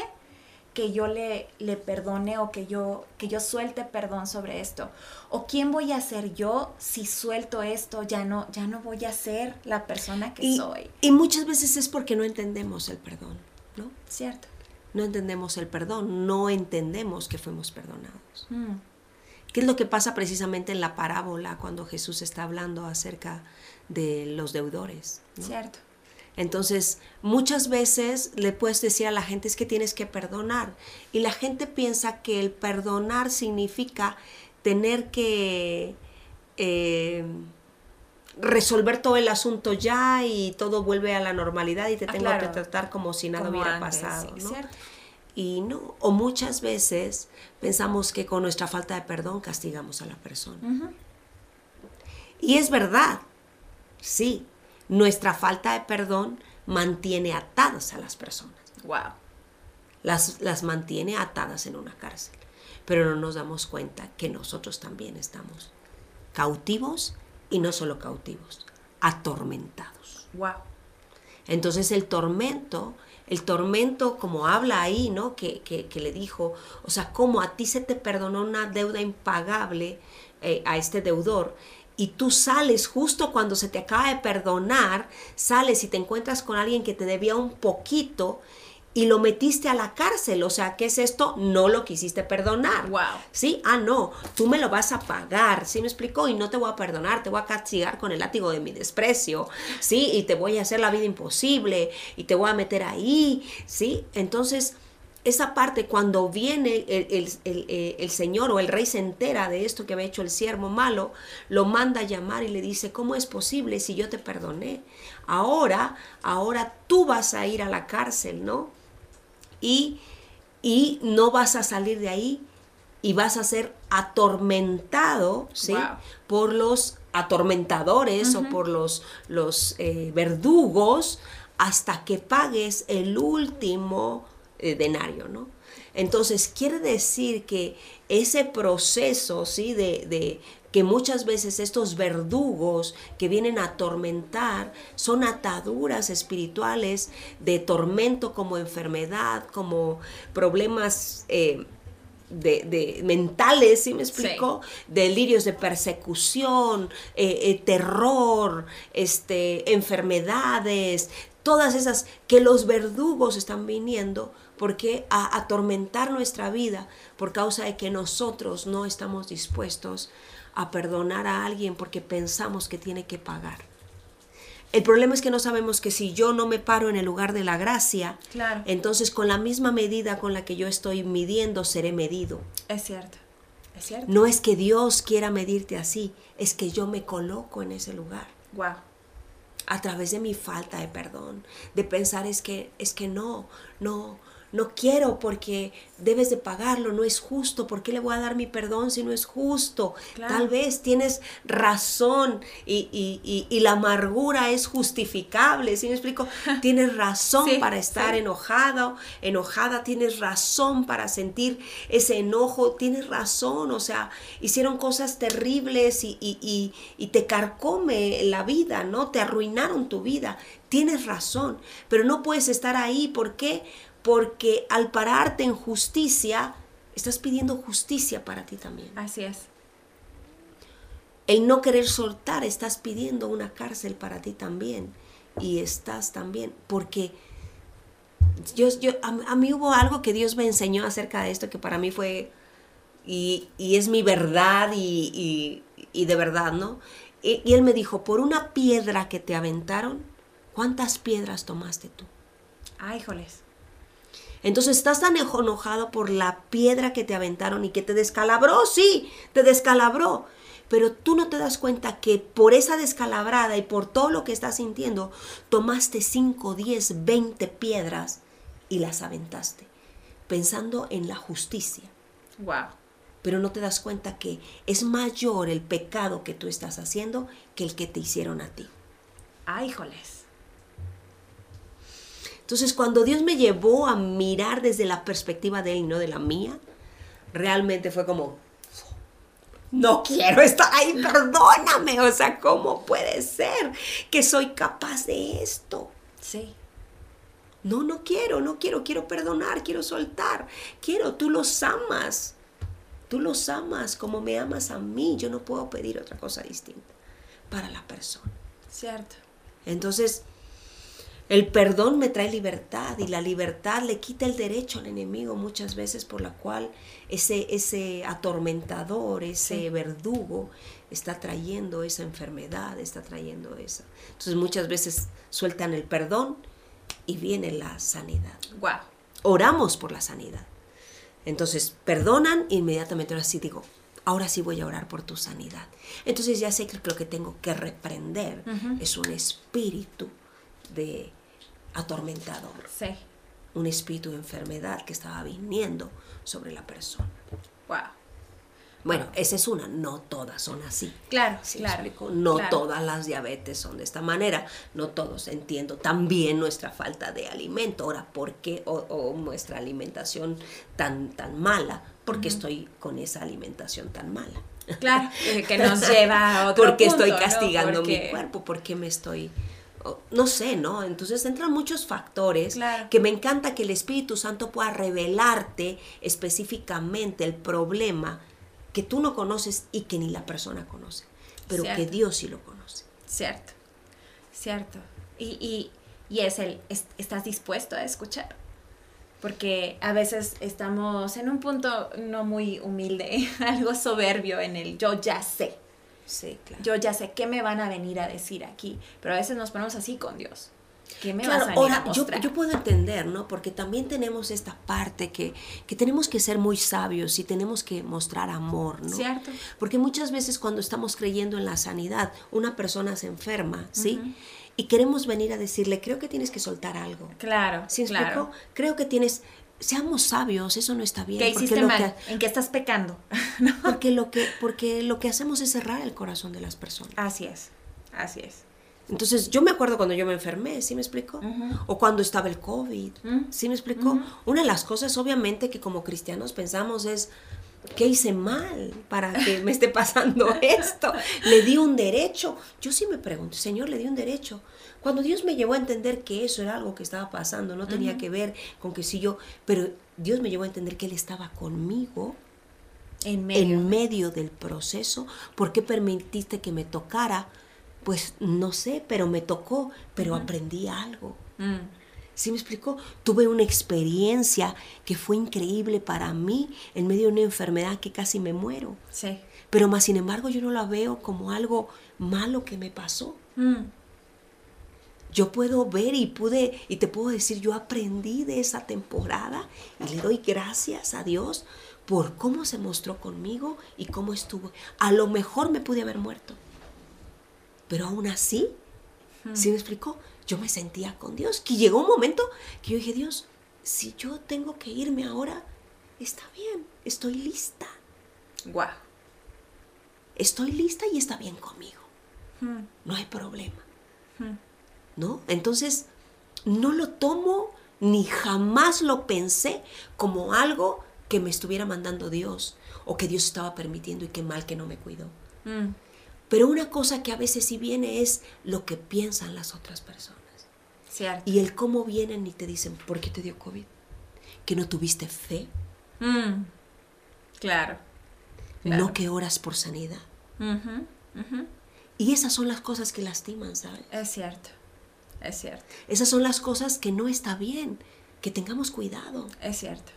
que yo le, le perdone o que yo, que yo suelte perdón sobre esto. O quién voy a ser yo si suelto esto, ya no, ya no voy a ser la persona que Y, soy. y muchas veces es porque no entendemos el perdón, ¿no? Cierto. No entendemos el perdón, no entendemos que fuimos perdonados. Mm, ¿Qué es lo que pasa precisamente en la parábola cuando Jesús está hablando acerca de los deudores? ¿no? Cierto. Entonces, muchas veces le puedes decir a la gente es que tienes que perdonar. Y la gente piensa que el perdonar significa tener que eh, resolver todo el asunto ya y todo vuelve a la normalidad y te Ah, tengo claro. que tratar como si nada Como hubiera antes, pasado. sí, ¿no? cierto. Y no, o muchas veces pensamos que con nuestra falta de perdón castigamos a la persona. Y es verdad, sí, nuestra falta de perdón mantiene atadas a las personas, Wow. las, las mantiene atadas en una cárcel, pero no nos damos cuenta que nosotros también estamos cautivos y no solo cautivos, atormentados. Wow. Entonces el tormento, el tormento como habla ahí, ¿no? Que, que- que le dijo, o sea, como a ti se te perdonó una deuda impagable eh, a este deudor y tú sales justo cuando se te acaba de perdonar, sales y te encuentras con alguien que te debía un poquito y lo metiste a la cárcel, o sea, ¿qué es esto? No lo quisiste perdonar. Wow. Sí, ah, no, tú me lo vas a pagar, ¿sí me explicó? Y no te voy a perdonar, te voy a castigar con el látigo de mi desprecio, ¿sí? Y te voy a hacer la vida imposible y te voy a meter ahí, ¿sí? Entonces, esa parte, cuando viene el, el- el- eh, el Señor o el Rey se entera de esto que había hecho el siervo malo, lo manda a llamar y le dice, ¿cómo es posible si yo te perdoné? Ahora, ahora tú vas a ir a la cárcel, ¿no? y, y no vas a salir de ahí y vas a ser atormentado ¿sí? Wow. por los atormentadores o por los, los eh, verdugos hasta que pagues el último eh, denario, ¿no? Entonces, quiere decir que ese proceso, ¿sí? De, de que muchas veces estos verdugos que vienen a atormentar son ataduras espirituales de tormento como enfermedad, como problemas eh, de, de mentales, ¿sí me explico? Delirios de persecución, eh, eh, terror, este, enfermedades, todas esas que los verdugos están viniendo porque a atormentar nuestra vida por causa de que nosotros no estamos dispuestos a perdonar a alguien porque pensamos que tiene que pagar. El problema es que no sabemos que si yo no me paro en el lugar de la gracia, Claro. entonces con la misma medida con la que yo estoy midiendo seré medido. Es cierto. Es cierto. No es que Dios quiera medirte así, es que yo me coloco en ese lugar Wow. a través de mi falta de perdón, de pensar es que es que no, no, no quiero porque debes de pagarlo, no es justo, ¿por qué le voy a dar mi perdón si no es justo? Claro. Tal vez tienes razón y, y- y- y la amargura es justificable, ¿sí me explico? <laughs> Tienes razón Sí, para estar sí. enojado, enojada, tienes razón para sentir ese enojo, tienes razón, o sea, hicieron cosas terribles y, y- y- y te carcome la vida, ¿no? Te arruinaron tu vida, tienes razón, pero no puedes estar ahí, ¿por qué? Porque al pararte en justicia, estás pidiendo justicia para ti también. Así es. El no querer soltar, estás pidiendo una cárcel para ti también. Y estás también, porque yo, yo, a, a mí hubo algo que Dios me enseñó acerca de esto que para mí fue, y, y es mi verdad y, y- y de verdad, ¿no? Y, Él me dijo, por una piedra que te aventaron, ¿cuántas piedras tomaste tú? Ay, híjoles. Entonces estás tan enojado por la piedra que te aventaron y que te descalabró, sí, te descalabró. pero tú no te das cuenta que por esa descalabrada y por todo lo que estás sintiendo, tomaste 5, 10, 20 piedras y las aventaste, pensando en la justicia. Wow. Pero no te das cuenta que es mayor el pecado que tú estás haciendo que el que te hicieron a ti. Ay, híjoles. Entonces, cuando Dios me llevó a mirar desde la perspectiva de Él y no de la mía, realmente fue como, no quiero estar ahí, perdóname. O sea, ¿cómo puede ser que soy capaz de esto? Sí. No, no quiero, no quiero, quiero perdonar, quiero soltar, quiero, tú los amas. Tú los amas como me amas a mí. Yo no puedo pedir otra cosa distinta para la persona. Cierto. Entonces, el perdón me trae libertad y la libertad le quita el derecho al enemigo muchas veces por la cual ese, ese atormentador, ese verdugo está trayendo esa enfermedad, está trayendo esa. Entonces muchas veces sueltan el perdón y viene la sanidad. Wow. Oramos por la sanidad. Entonces perdonan inmediatamente ahora sí digo, ahora sí voy a orar por tu sanidad. Entonces ya sé que lo que tengo que reprender es un espíritu de atormentador. Sí. Un espíritu de enfermedad que estaba viniendo sobre la persona. Wow. Bueno, esa es una, no todas son así. Claro, ¿Sí claro. No claro. todas las diabetes son de esta manera, no todos entiendo. También nuestra falta de alimento. Ahora, ¿por qué? O, o nuestra alimentación tan, tan mala. ¿Por qué estoy con esa alimentación tan mala? Claro, eh, que nos <laughs> lleva a otro ¿Por qué punto, estoy ¿no? castigando Porque- mi cuerpo? ¿Por qué me estoy.? No sé, ¿no? Entonces entran muchos factores Claro. que me encanta que el Espíritu Santo pueda revelarte específicamente el problema que tú no conoces y que ni la persona conoce, pero que. Dios sí lo conoce. Cierto, cierto. Y, y, y es el, es- ¿estás dispuesto a escuchar? Porque a veces estamos en un punto no muy humilde, <laughs> algo soberbio en el yo ya sé, Sí, claro. yo ya sé qué me van a venir a decir aquí, pero a veces nos ponemos así con Dios. ¿Qué me Claro, vas a ahora a yo, yo puedo entender, ¿no? Porque también tenemos esta parte que, que tenemos que ser muy sabios y tenemos que mostrar amor, ¿no? Cierto. Porque muchas veces cuando estamos creyendo en la sanidad, una persona se enferma, ¿sí? Y queremos venir a decirle, creo que tienes que soltar algo. Claro, ¿Sí claro. explico? Creo que tienes, seamos sabios, eso no está bien. ¿Qué hiciste mal? que- ¿En qué estás pecando? <laughs> ¿No? porque lo que, porque lo que hacemos es cerrar el corazón de las personas. Así es, así es. Entonces, yo me acuerdo cuando yo me enfermé, ¿sí me explico? Ujú. O cuando estaba el COVID. ¿sí me explico? Una de las cosas, obviamente, que como cristianos pensamos es, ¿qué hice mal para que me esté pasando <laughs> esto? ¿Le di un derecho? Yo sí me pregunto, Señor, ¿le di un derecho? Cuando Dios me llevó a entender que eso era algo que estaba pasando, no tenía que ver con que si yo, pero Dios me llevó a entender que Él estaba conmigo En medio. en medio del proceso. ¿Por qué permitiste que me tocara? Pues no sé, pero me tocó, pero aprendí algo. Mm, ¿Sí me explicó? Tuve una experiencia que fue increíble para mí en medio de una enfermedad que casi me muero. sí. Pero más sin embargo yo no la veo como algo malo que me pasó. Mm, Yo puedo ver y pude, y te puedo decir, yo aprendí de esa temporada y le doy gracias a Dios por cómo se mostró conmigo y cómo estuvo. A lo mejor me pude haber muerto, pero aún así, ¿sí me explicó? Yo me sentía con Dios, que llegó un momento que yo dije, Dios, si yo tengo que irme ahora, está bien, estoy lista, guau. estoy lista y está bien conmigo, Mm, no hay problema. mm. ¿no? Entonces, no lo tomo ni jamás lo pensé como algo que me estuviera mandando Dios o que Dios estaba permitiendo y qué mal que no me cuidó. Mm, Pero una cosa que a veces sí viene es lo que piensan las otras personas. Cierto. Y el cómo vienen y te dicen, ¿por qué te dio COVID? ¿Que no tuviste fe? Mm, Claro. ¿No que oras por sanidad? Y esas son las cosas que lastiman, ¿sabes? Es cierto. Es cierto. Esas son las cosas que no está bien, que tengamos cuidado. Es cierto.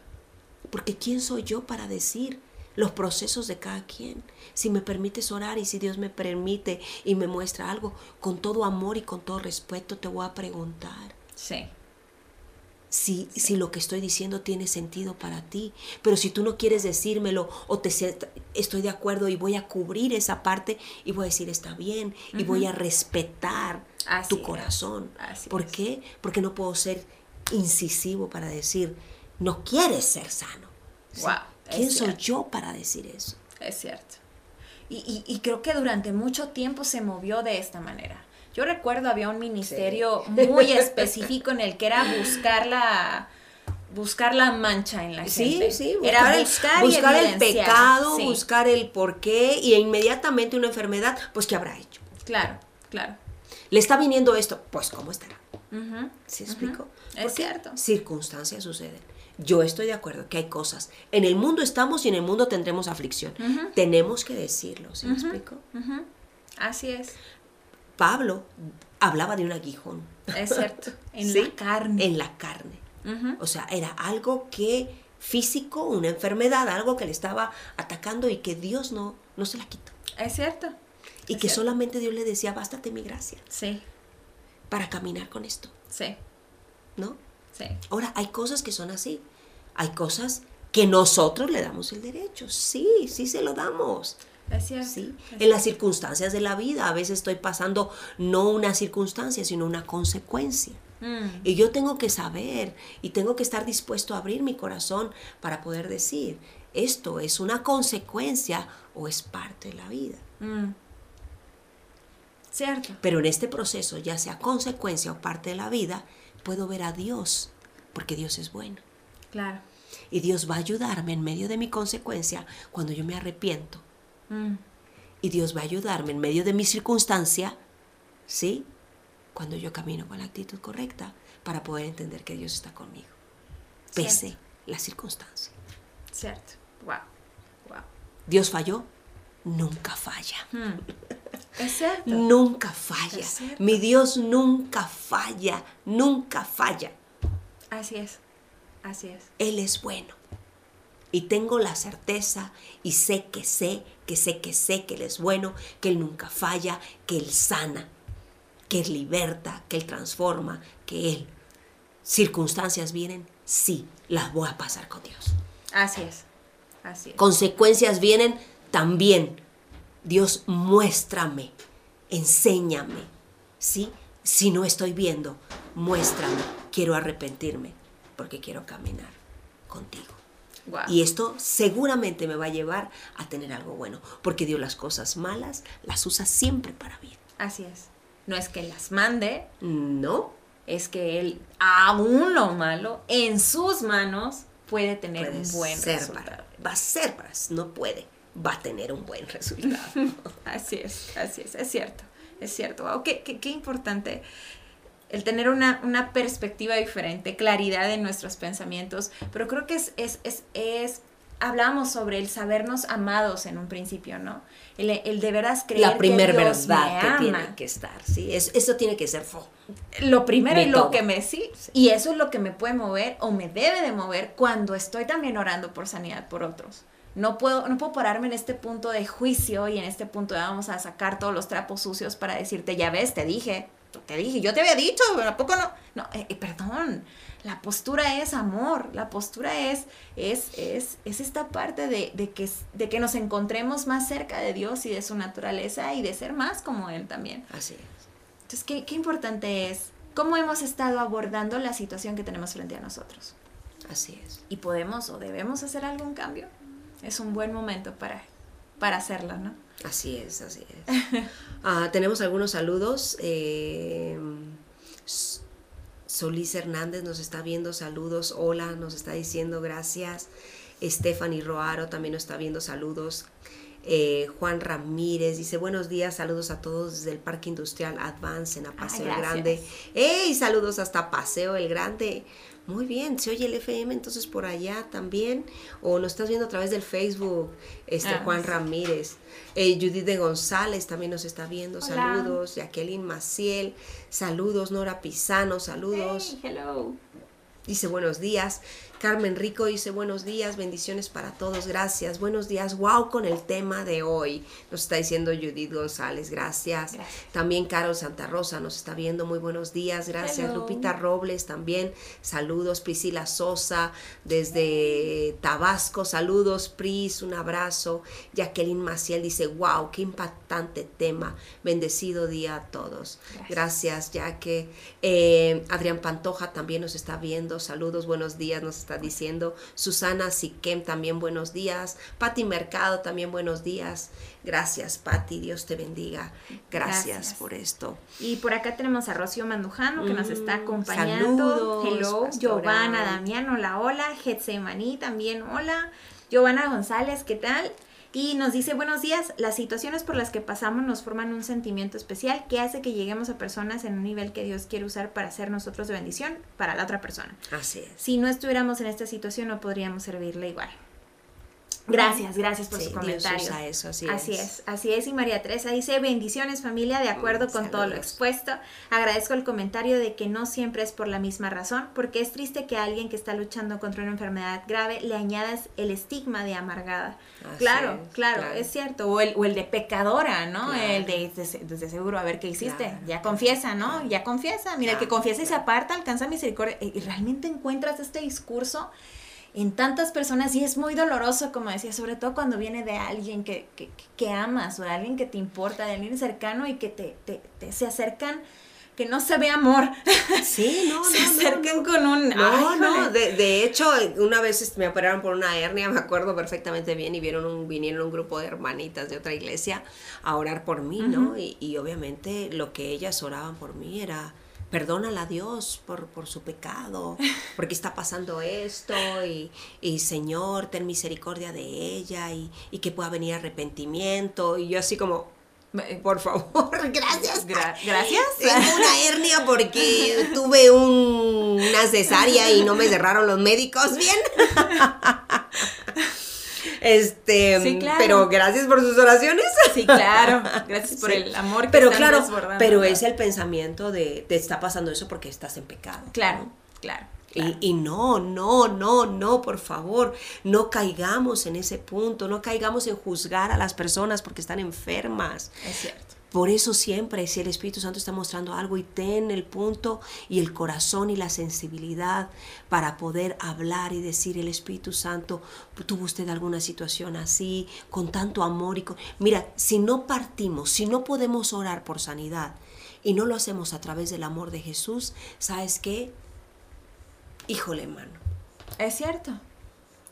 Porque ¿quién soy yo para decir los procesos de cada quien? Si me permites orar y si Dios me permite y me muestra algo, con todo amor y con todo respeto te voy a preguntar, Sí. si, si lo que estoy diciendo tiene sentido para ti. Pero si tú no quieres decírmelo o te estoy de acuerdo y voy a cubrir esa parte y voy a decir está bien y voy a respetar tu corazón. ¿Por qué? Porque no puedo ser incisivo para decir no quieres ser sano. ¿Quién soy yo para decir eso? Es cierto. y creo que durante mucho tiempo se movió de esta manera yo recuerdo había un ministerio muy <laughs> específico en el que era buscar la buscar la mancha en la gente. Sí, sí, era buscar, buscar el pecado, buscar el porqué y inmediatamente una enfermedad, pues ¿qué habrá hecho? Claro, claro. Le está viniendo esto, pues ¿cómo estará? ¿Sí explico? Es cierto. Circunstancias suceden. Yo estoy de acuerdo que hay cosas. En el mundo estamos y en el mundo tendremos aflicción. Tenemos que decirlo, ¿sí explico? Así es. Pablo hablaba de un aguijón. Es cierto, <laughs> en la carne. En la carne. O sea, era algo que físico, una enfermedad, algo que le estaba atacando y que Dios no, no se la quitó. Es cierto. Y que solamente Dios le decía, bástate mi gracia. Sí. Para caminar con esto. Sí. ¿No? Sí. Ahora, hay cosas que son así. Hay cosas que nosotros le damos el derecho. Sí, sí se lo damos. ¿sí? En las circunstancias de la vida, a veces estoy pasando no una circunstancia, sino una consecuencia. Mm. Y yo tengo que saber y tengo que estar dispuesto a abrir mi corazón para poder decir, esto es una consecuencia o es parte de la vida. Mm. Cierto. Pero en este proceso, ya sea consecuencia o parte de la vida, puedo ver a Dios, porque Dios es bueno. Claro. Y Dios va a ayudarme en medio de mi consecuencia cuando yo me arrepiento Mm. Y Dios va a ayudarme en medio de mi circunstancia, ¿sí? Cuando yo camino con la actitud correcta para poder entender que Dios está conmigo, pese la circunstancia. Cierto. Wow. Wow. Dios falló, nunca falla. Mm. Nunca falla. Mi Dios nunca falla, nunca falla. Así es. Así es. Él es bueno. Y tengo la certeza y sé que sé, que sé, que sé que Él es bueno, que Él nunca falla, que Él sana, que Él liberta, que Él transforma, que Él. Circunstancias vienen, sí, las voy a pasar con Dios. Así es, así es. Consecuencias vienen también. Dios, muéstrame, enséñame, ¿sí? Si no estoy viendo, muéstrame, quiero arrepentirme, porque quiero caminar contigo. Y esto seguramente me va a llevar a tener algo bueno, porque Dios las cosas malas las usa siempre para bien. Así es. No es que las mande, no. Es que Él, aún lo malo, en sus manos puede tener un buen resultado. va a ser para, no puede, va a tener un buen resultado. <laughs> así es, así es, es cierto, es cierto. Wow, qué, qué, qué importante el tener una, una, perspectiva diferente, claridad en nuestros pensamientos, pero creo que es, es, es, es hablamos sobre el sabernos amados en un principio, ¿no? El, el de veras creer La primera verdad que tiene que estar, ¿sí? Es, eso tiene que ser Lo primero y lo que me sí, y eso es lo que me puede mover o me debe de mover cuando estoy también orando por sanidad por otros. No puedo, no puedo pararme en este punto de juicio y en este punto de vamos a sacar todos los trapos sucios para decirte, ya ves, te dije, te dije, yo te había dicho, ¿a poco no? No, eh, eh, perdón, la postura es amor, la postura es, es, es, es esta parte de, de, que, de que nos encontremos más cerca de Dios y de su naturaleza y de ser más como Él también. Así es. Entonces, qué, qué importante es cómo hemos estado abordando la situación que tenemos frente a nosotros. Así es. Y podemos o debemos hacer algún cambio. Es un buen momento para, para hacerlo, ¿no? Así es, así es. <laughs> Ah, tenemos algunos saludos. Eh, Solís Hernández nos está viendo, saludos. Hola, nos está diciendo gracias. Stephanie Roaro también nos está viendo, saludos. Eh, Juan Ramírez dice buenos días, saludos a todos desde el Parque Industrial Advance en Paseo el Grande. ¡Ey! Saludos hasta Paseo el Grande. Muy bien, se oye el FM entonces por allá también. O lo estás viendo a través del Facebook, este ah, Juan Ramírez. Eh, Judith de González también nos está viendo. Saludos. Jacqueline Maciel. Saludos. Nora Pisano. Saludos. hello. dice buenos días. Carmen Rico dice buenos días, bendiciones para todos, gracias. Buenos días, wow con el tema de hoy. Nos está diciendo Judith González, gracias. También Carol Santa Rosa nos está viendo, muy buenos días, gracias. Lupita Robles también, saludos. Priscila Sosa desde Tabasco, saludos. Pris, un abrazo. Jacqueline Maciel dice, wow, qué impactante tema. Bendecido día a todos. Gracias, ya que eh, Adrián Pantoja también nos está viendo, saludos, buenos días, nos está diciendo. Susana Siquem, también buenos días. Patti Mercado, también buenos días. Gracias, Patti, Dios te bendiga. Gracias, por esto. Y por acá tenemos a Rocío Mandujano que nos está mm, acompañando. Hello, Giovanna Damián, hola, hola. Getsemaní también, hola. Giovanna González, ¿qué tal? Y nos dice, buenos días, las situaciones por las que pasamos nos forman un sentimiento especial que hace que lleguemos a personas en un nivel que Dios quiere usar para ser nosotros de bendición para la otra persona. Así es. Si no estuviéramos en esta situación no podríamos servirle igual. Gracias, gracias por su comentario. eso, así, así es. Así es, y María Teresa dice, bendiciones familia, de acuerdo con todo lo expuesto. Agradezco el comentario de que no siempre es por la misma razón, porque es triste que a alguien que está luchando contra una enfermedad grave le añadas el estigma de amargada. claro, claro, es cierto. O el, o el de pecadora, ¿no? El de desde, seguro, a ver qué hiciste. Ya confiesa, ¿no? Ya confiesa. Mira, el que confiesa y se aparta alcanza misericordia. Y realmente encuentras este discurso en tantas personas y es muy doloroso, como decía, sobre todo cuando viene de alguien que, que, que amas o de alguien que te importa, de alguien cercano y que te, te, te se acercan que no se ve amor. Sí, no, <laughs> se acercan con un... No, no, de, de, hecho, una vez me operaron por una hernia, <laughs> me acuerdo perfectamente bien, y vieron un, vinieron un grupo de hermanitas de otra iglesia a orar por mí, ¿no? Y, y, obviamente lo que ellas oraban por mí era perdónala a Dios por, por su pecado, <laughs> porque está pasando esto, y, y, Señor, ten misericordia de ella, y, y, que pueda venir arrepentimiento, y yo así como, por favor, <laughs> gracias. gracias. Tengo una hernia porque tuve un, una cesárea y no me cerraron los médicos bien. <laughs> Este, sí, claro. pero gracias por sus oraciones. Sí, claro. <laughs> Gracias por el amor que Pero claro, pero es el pensamiento de te está pasando eso porque estás en pecado. Claro, claro. Y, y, no, no, no, no, por favor, no caigamos en ese punto, no caigamos en juzgar a las personas porque están enfermas. Es cierto. Por eso siempre, si el Espíritu Santo está mostrando algo y ten el punto y el corazón y la sensibilidad para poder hablar y decir, el Espíritu Santo, tuvo usted alguna situación así, con tanto amor y con... Mira, si no partimos, si no podemos orar por sanidad y no lo hacemos a través del amor de Jesús, ¿sabes qué? Híjole, hermano. Es cierto.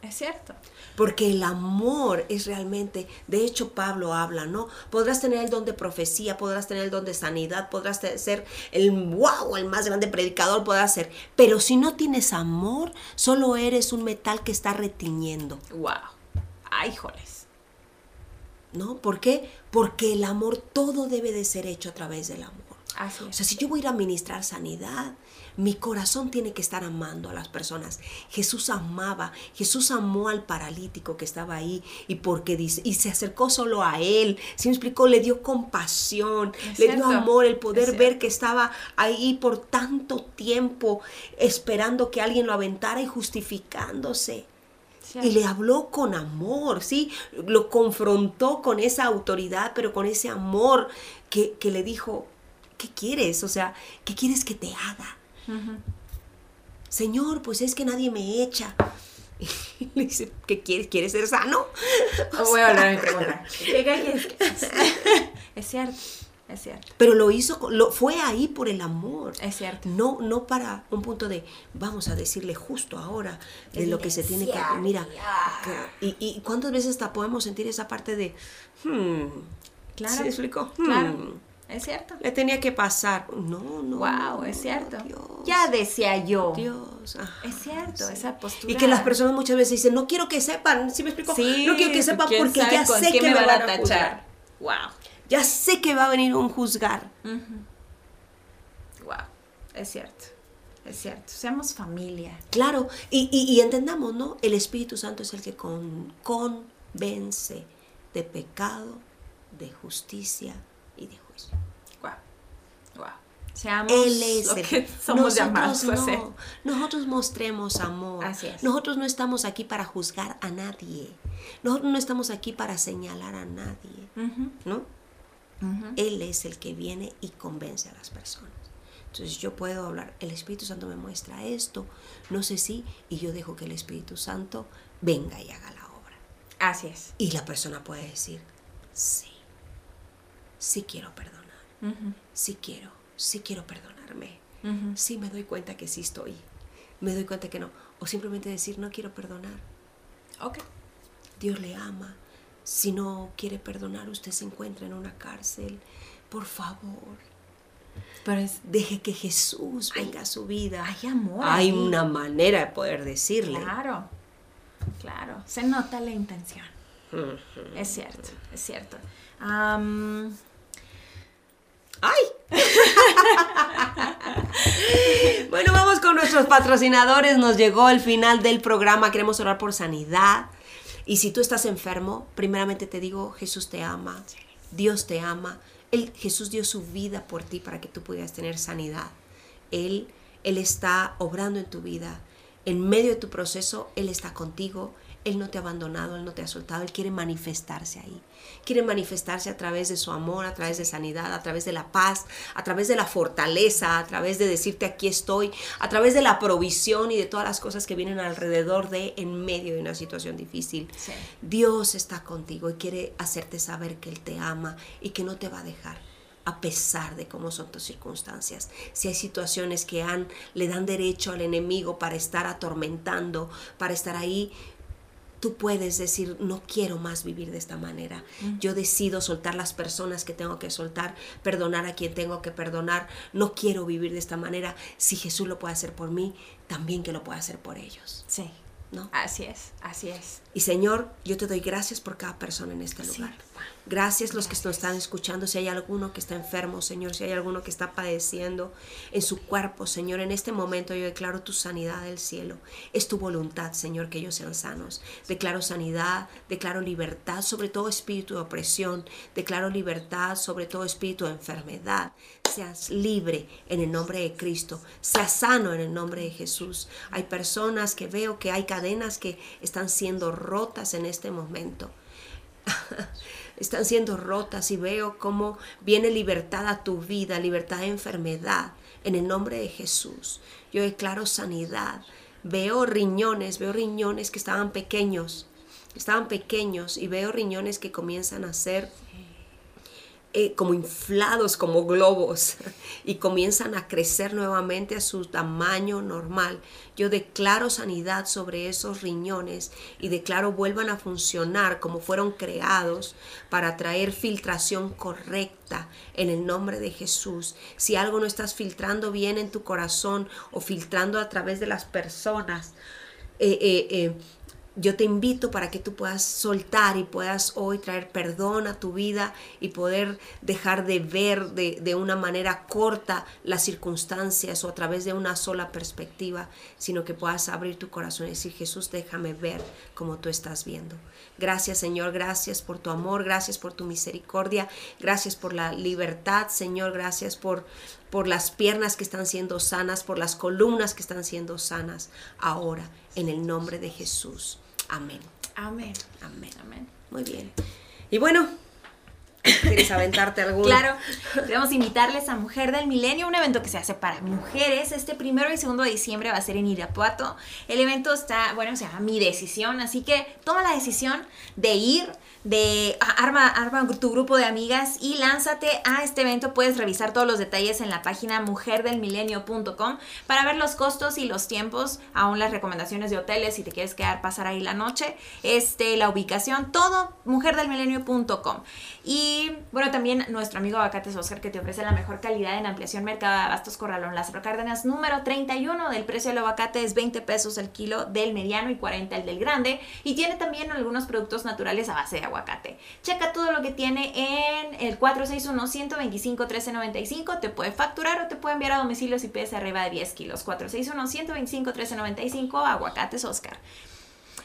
Es cierto. Porque el amor es realmente, de hecho Pablo habla, ¿no? Podrás tener el don de profecía, podrás tener el don de sanidad, podrás ser el wow, el más grande predicador, podrás ser. Pero si no tienes amor, solo eres un metal que está retiñendo. Wow. Ay, joles. ¿No? ¿Por qué? Porque el amor, todo debe de ser hecho a través del amor. Así es. O sea, si yo voy a ir a ministrar sanidad, mi corazón tiene que estar amando a las personas. Jesús amaba, Jesús amó al paralítico que estaba ahí y porque dice, y se acercó solo a él. ¿Sí me explicó? Le dio compasión, le dio amor, el poder ver que estaba ahí por tanto tiempo esperando que alguien lo aventara y justificándose. Y le habló con amor, ¿sí? Lo confrontó con esa autoridad, pero con ese amor que, que le dijo, ¿qué quieres? O sea, ¿qué quieres que te haga? Señor, pues es que nadie me echa. <laughs> Y le dice, ¿qué quieres? ¿Quieres ser sano? <laughs> voy a mi pregunta. <laughs> es cierto, es cierto. Pero lo hizo, lo, fue ahí por el amor. Es cierto. No, no para un punto de, vamos a decirle justo ahora de lo que se tiene que hacer. Mira, y, y, cuántas veces hasta podemos sentir esa parte de, hmm, claro. ¿se explicó? Claro. Es cierto. Le tenía que pasar. No, no. Wow, es cierto. Ya decía yo. Dios. es cierto, esa postura. Y que las personas muchas veces dicen, no quiero que sepan. ¿Sí me explico? no quiero que sepan porque ya sé que me, van a tachar. Wow. Ya sé que va a venir un juzgar. Wow. Es cierto. Es cierto. Seamos familia. Claro. Y, y, entendamos, ¿no? El Espíritu Santo es el que con, convence de pecado, de justicia y de Seamos Él es lo que somos llamados a no. ser. Nosotros mostremos amor. Así es. Nosotros no estamos aquí para juzgar a nadie. Nosotros no estamos aquí para señalar a nadie. ¿No? Él es el que viene y convence a las personas. Entonces yo puedo hablar, el Espíritu Santo me muestra esto, no sé si, y yo dejo que el Espíritu Santo venga y haga la obra. Así es. Y la persona puede decir, sí, sí quiero perdonar, Ujú, sí quiero, sí quiero perdonarme, ujú. sí me doy cuenta que sí estoy, me doy cuenta que no, o simplemente decir, no quiero perdonar, Ok. Dios le ama, si no quiere perdonar, usted se encuentra en una cárcel, por favor, Pero es. deje que Jesús venga a su vida. Hay amor. Hay ahí. una manera de poder decirle. Claro. Claro. Se nota la intención. Es cierto, es cierto. ¡Ay! bueno, vamos con nuestros patrocinadores. Nos llegó el final del programa. Queremos orar por sanidad. Y si tú estás enfermo, primeramente te digo, Jesús te ama. Dios te ama. Él, Jesús dio su vida por ti para que tú pudieras tener sanidad. Él, Él está obrando en tu vida. En medio de tu proceso, Él está contigo. Él no te ha abandonado, Él no te ha soltado, Él quiere manifestarse ahí. Quiere manifestarse a través de su amor, a través de sanidad, a través de la paz, a través de la fortaleza, a través de decirte aquí estoy, a través de la provisión y de todas las cosas que vienen alrededor de en medio de una situación difícil. Sí. Dios está contigo y quiere hacerte saber que Él te ama y que no te va a dejar a pesar de cómo son tus circunstancias. Si hay situaciones que han, le dan derecho al enemigo para estar atormentando, para estar ahí, tú puedes decir, no quiero más vivir de esta manera. Yo decido soltar las personas que tengo que soltar, perdonar a quien tengo que perdonar. No quiero vivir de esta manera. Si Jesús lo puede hacer por mí, también que lo pueda hacer por ellos. Sí. ¿no? Así es, así es. Y Señor, yo te doy gracias por cada persona en este Sí. Gracias los que nos están escuchando. Si hay alguno que está enfermo, Señor, si hay alguno que está padeciendo en su cuerpo, Señor, en este momento yo declaro tu sanidad del cielo. Es tu voluntad, Señor, que ellos sean sanos. Declaro sanidad, declaro libertad sobre todo espíritu de opresión. Declaro libertad sobre todo espíritu de enfermedad. Seas libre en el nombre de Cristo. Seas sano en el nombre de Jesús. Hay personas que veo que hay cadenas que están siendo rotas en este momento <laughs> están siendo rotas y veo cómo viene libertad a tu vida, libertad de enfermedad, en el nombre de Jesús. Yo declaro sanidad. Veo riñones, veo riñones que estaban pequeños, estaban pequeños y veo riñones que comienzan a ser eh, como inflados, como globos, <laughs> y comienzan a crecer nuevamente a su tamaño normal. Yo declaro sanidad sobre esos riñones y declaro vuelvan a funcionar como fueron creados para traer filtración correcta en el nombre de Jesús. Si algo no estás filtrando bien en tu corazón o filtrando a través de las personas, eh, eh, eh, yo te invito para que tú puedas soltar y puedas hoy traer perdón a tu vida y poder dejar de ver de, de, una manera corta las circunstancias o a través de una sola perspectiva, sino que puedas abrir tu corazón y decir, Jesús, déjame ver como tú estás viendo. Gracias Señor, gracias por tu amor, gracias por tu misericordia, gracias por la libertad, Señor, gracias por, por las piernas que están siendo sanas, por las columnas que están siendo sanas ahora, en el nombre de Jesús. Amén. Amén. Amén. Amén. Muy bien. Y bueno, ¿quieres aventarte alguno? Claro, queremos invitarles a Mujer del Milenio, un evento que se hace para mujeres. Este primero y segundo de diciembre va a ser en Irapuato. El evento está, bueno, se llama Mi Decisión, así que toma la decisión de ir, de arma, arma tu grupo de amigas y lánzate a este evento. Puedes revisar todos los detalles en la página mujerdelmilenio.com para ver los costos y los tiempos, aún las recomendaciones de hoteles si te quieres quedar pasar ahí la noche, este, la ubicación, todo mujerdelmilenio.com. Y bueno, también nuestro amigo Abacates Oscar que te ofrece la mejor calidad en ampliación mercado de Bastos Corralón Lázaro Cárdenas número 31 del precio del aguacate es 20 pesos el kilo del mediano y 40 el del grande y tiene también algunos productos naturales a base de aguacate. Checa todo lo que tiene en el 461 125 1395, te puede facturar o te puede enviar a domicilio si pides arriba de 10 kilos. 461 125 1395 Aguacates Oscar.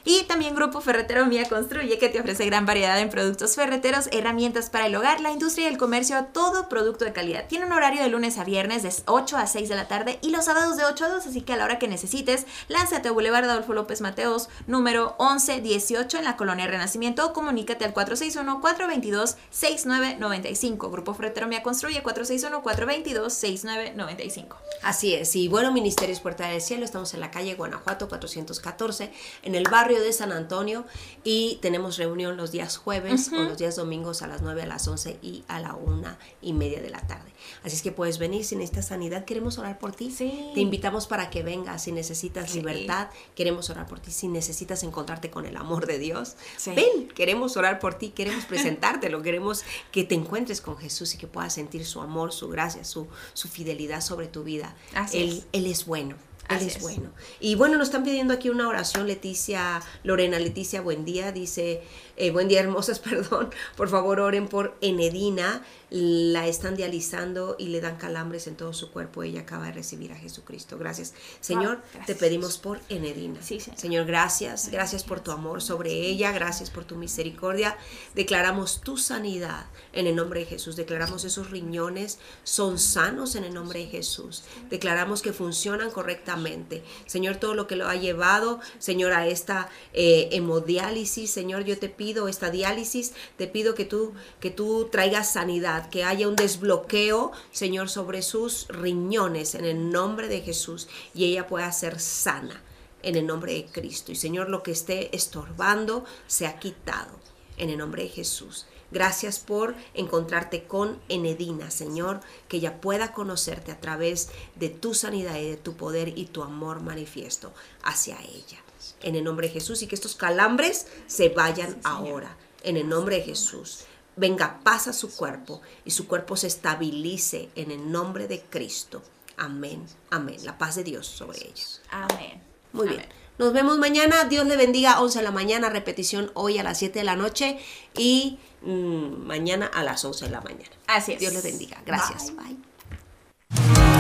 Y también Grupo Ferretero Mía Construye, que te ofrece gran variedad en productos ferreteros, herramientas para el hogar, la industria y el comercio, todo producto de calidad. Tiene un horario de lunes a viernes de 8 a 6 de la tarde y los sábados de 8 a 2, así que a la hora que necesites, lánzate a Boulevard Adolfo López Mateos, número 1118 en la colonia Renacimiento o comunícate al 461-422-6995. Grupo Ferretero Mía Construye 461-422-6995. Así es, y bueno, Ministerios Puerta del Cielo, estamos en la calle Guanajuato 414, en el barrio de San Antonio, y tenemos reunión los días jueves o los días domingos a las 9, a las 11 y a la una y media de la tarde. Así es que puedes venir si necesitas sanidad, queremos orar por ti. Te invitamos para que vengas si necesitas libertad, queremos orar por ti. Si necesitas encontrarte con el amor de Dios, ven, queremos orar por ti, queremos presentártelo, queremos que te encuentres con Jesús y que puedas sentir su amor, su gracia, su, su fidelidad sobre tu vida. él, él es bueno. Él es, bueno. Y bueno, nos están pidiendo aquí una oración, Leticia, Lorena, Leticia, buen día, dice, eh, buen día hermosas, <laughs> perdón, por favor oren por Enedina, la están dializando y le dan calambres en todo su cuerpo. Ella acaba de recibir a Jesucristo. Gracias. Señor, te pedimos por Enedina. señor. gracias. Gracias por tu amor sobre ella. Gracias por tu misericordia. Declaramos tu sanidad en el nombre de Jesús. Declaramos esos riñones son sanos en el nombre de Jesús. Declaramos que funcionan correctamente. Señor, todo lo que lo ha llevado, Señor, a esta eh, hemodiálisis, Señor, yo te pido esta diálisis, te pido que tú, que tú traigas sanidad que haya un desbloqueo, Señor, sobre sus riñones en el nombre de Jesús y ella pueda ser sana en el nombre de Cristo. Y Señor, lo que esté estorbando se ha quitado en el nombre de Jesús. Gracias por encontrarte con Enedina, Señor, que ella pueda conocerte a través de tu sanidad y de tu poder y tu amor manifiesto hacia ella. En el nombre de Jesús y que estos calambres se vayan ahora. En el nombre de Jesús venga paz a su cuerpo y su cuerpo se estabilice en el nombre de Cristo. Amén, amén. La paz de Dios sobre ellos. Amén. Muy bien. Nos vemos mañana. Dios le bendiga. 11 de la mañana, repetición hoy a las 7 de la noche y mm, mañana a las 11 de la mañana. Así es. Dios le bendiga. Gracias. Bye.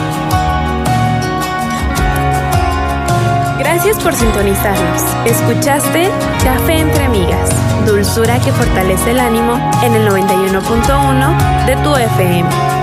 Gracias por sintonizarnos. Escuchaste Café entre Amigas, dulzura que fortalece el ánimo en el 91.1 de tu FM.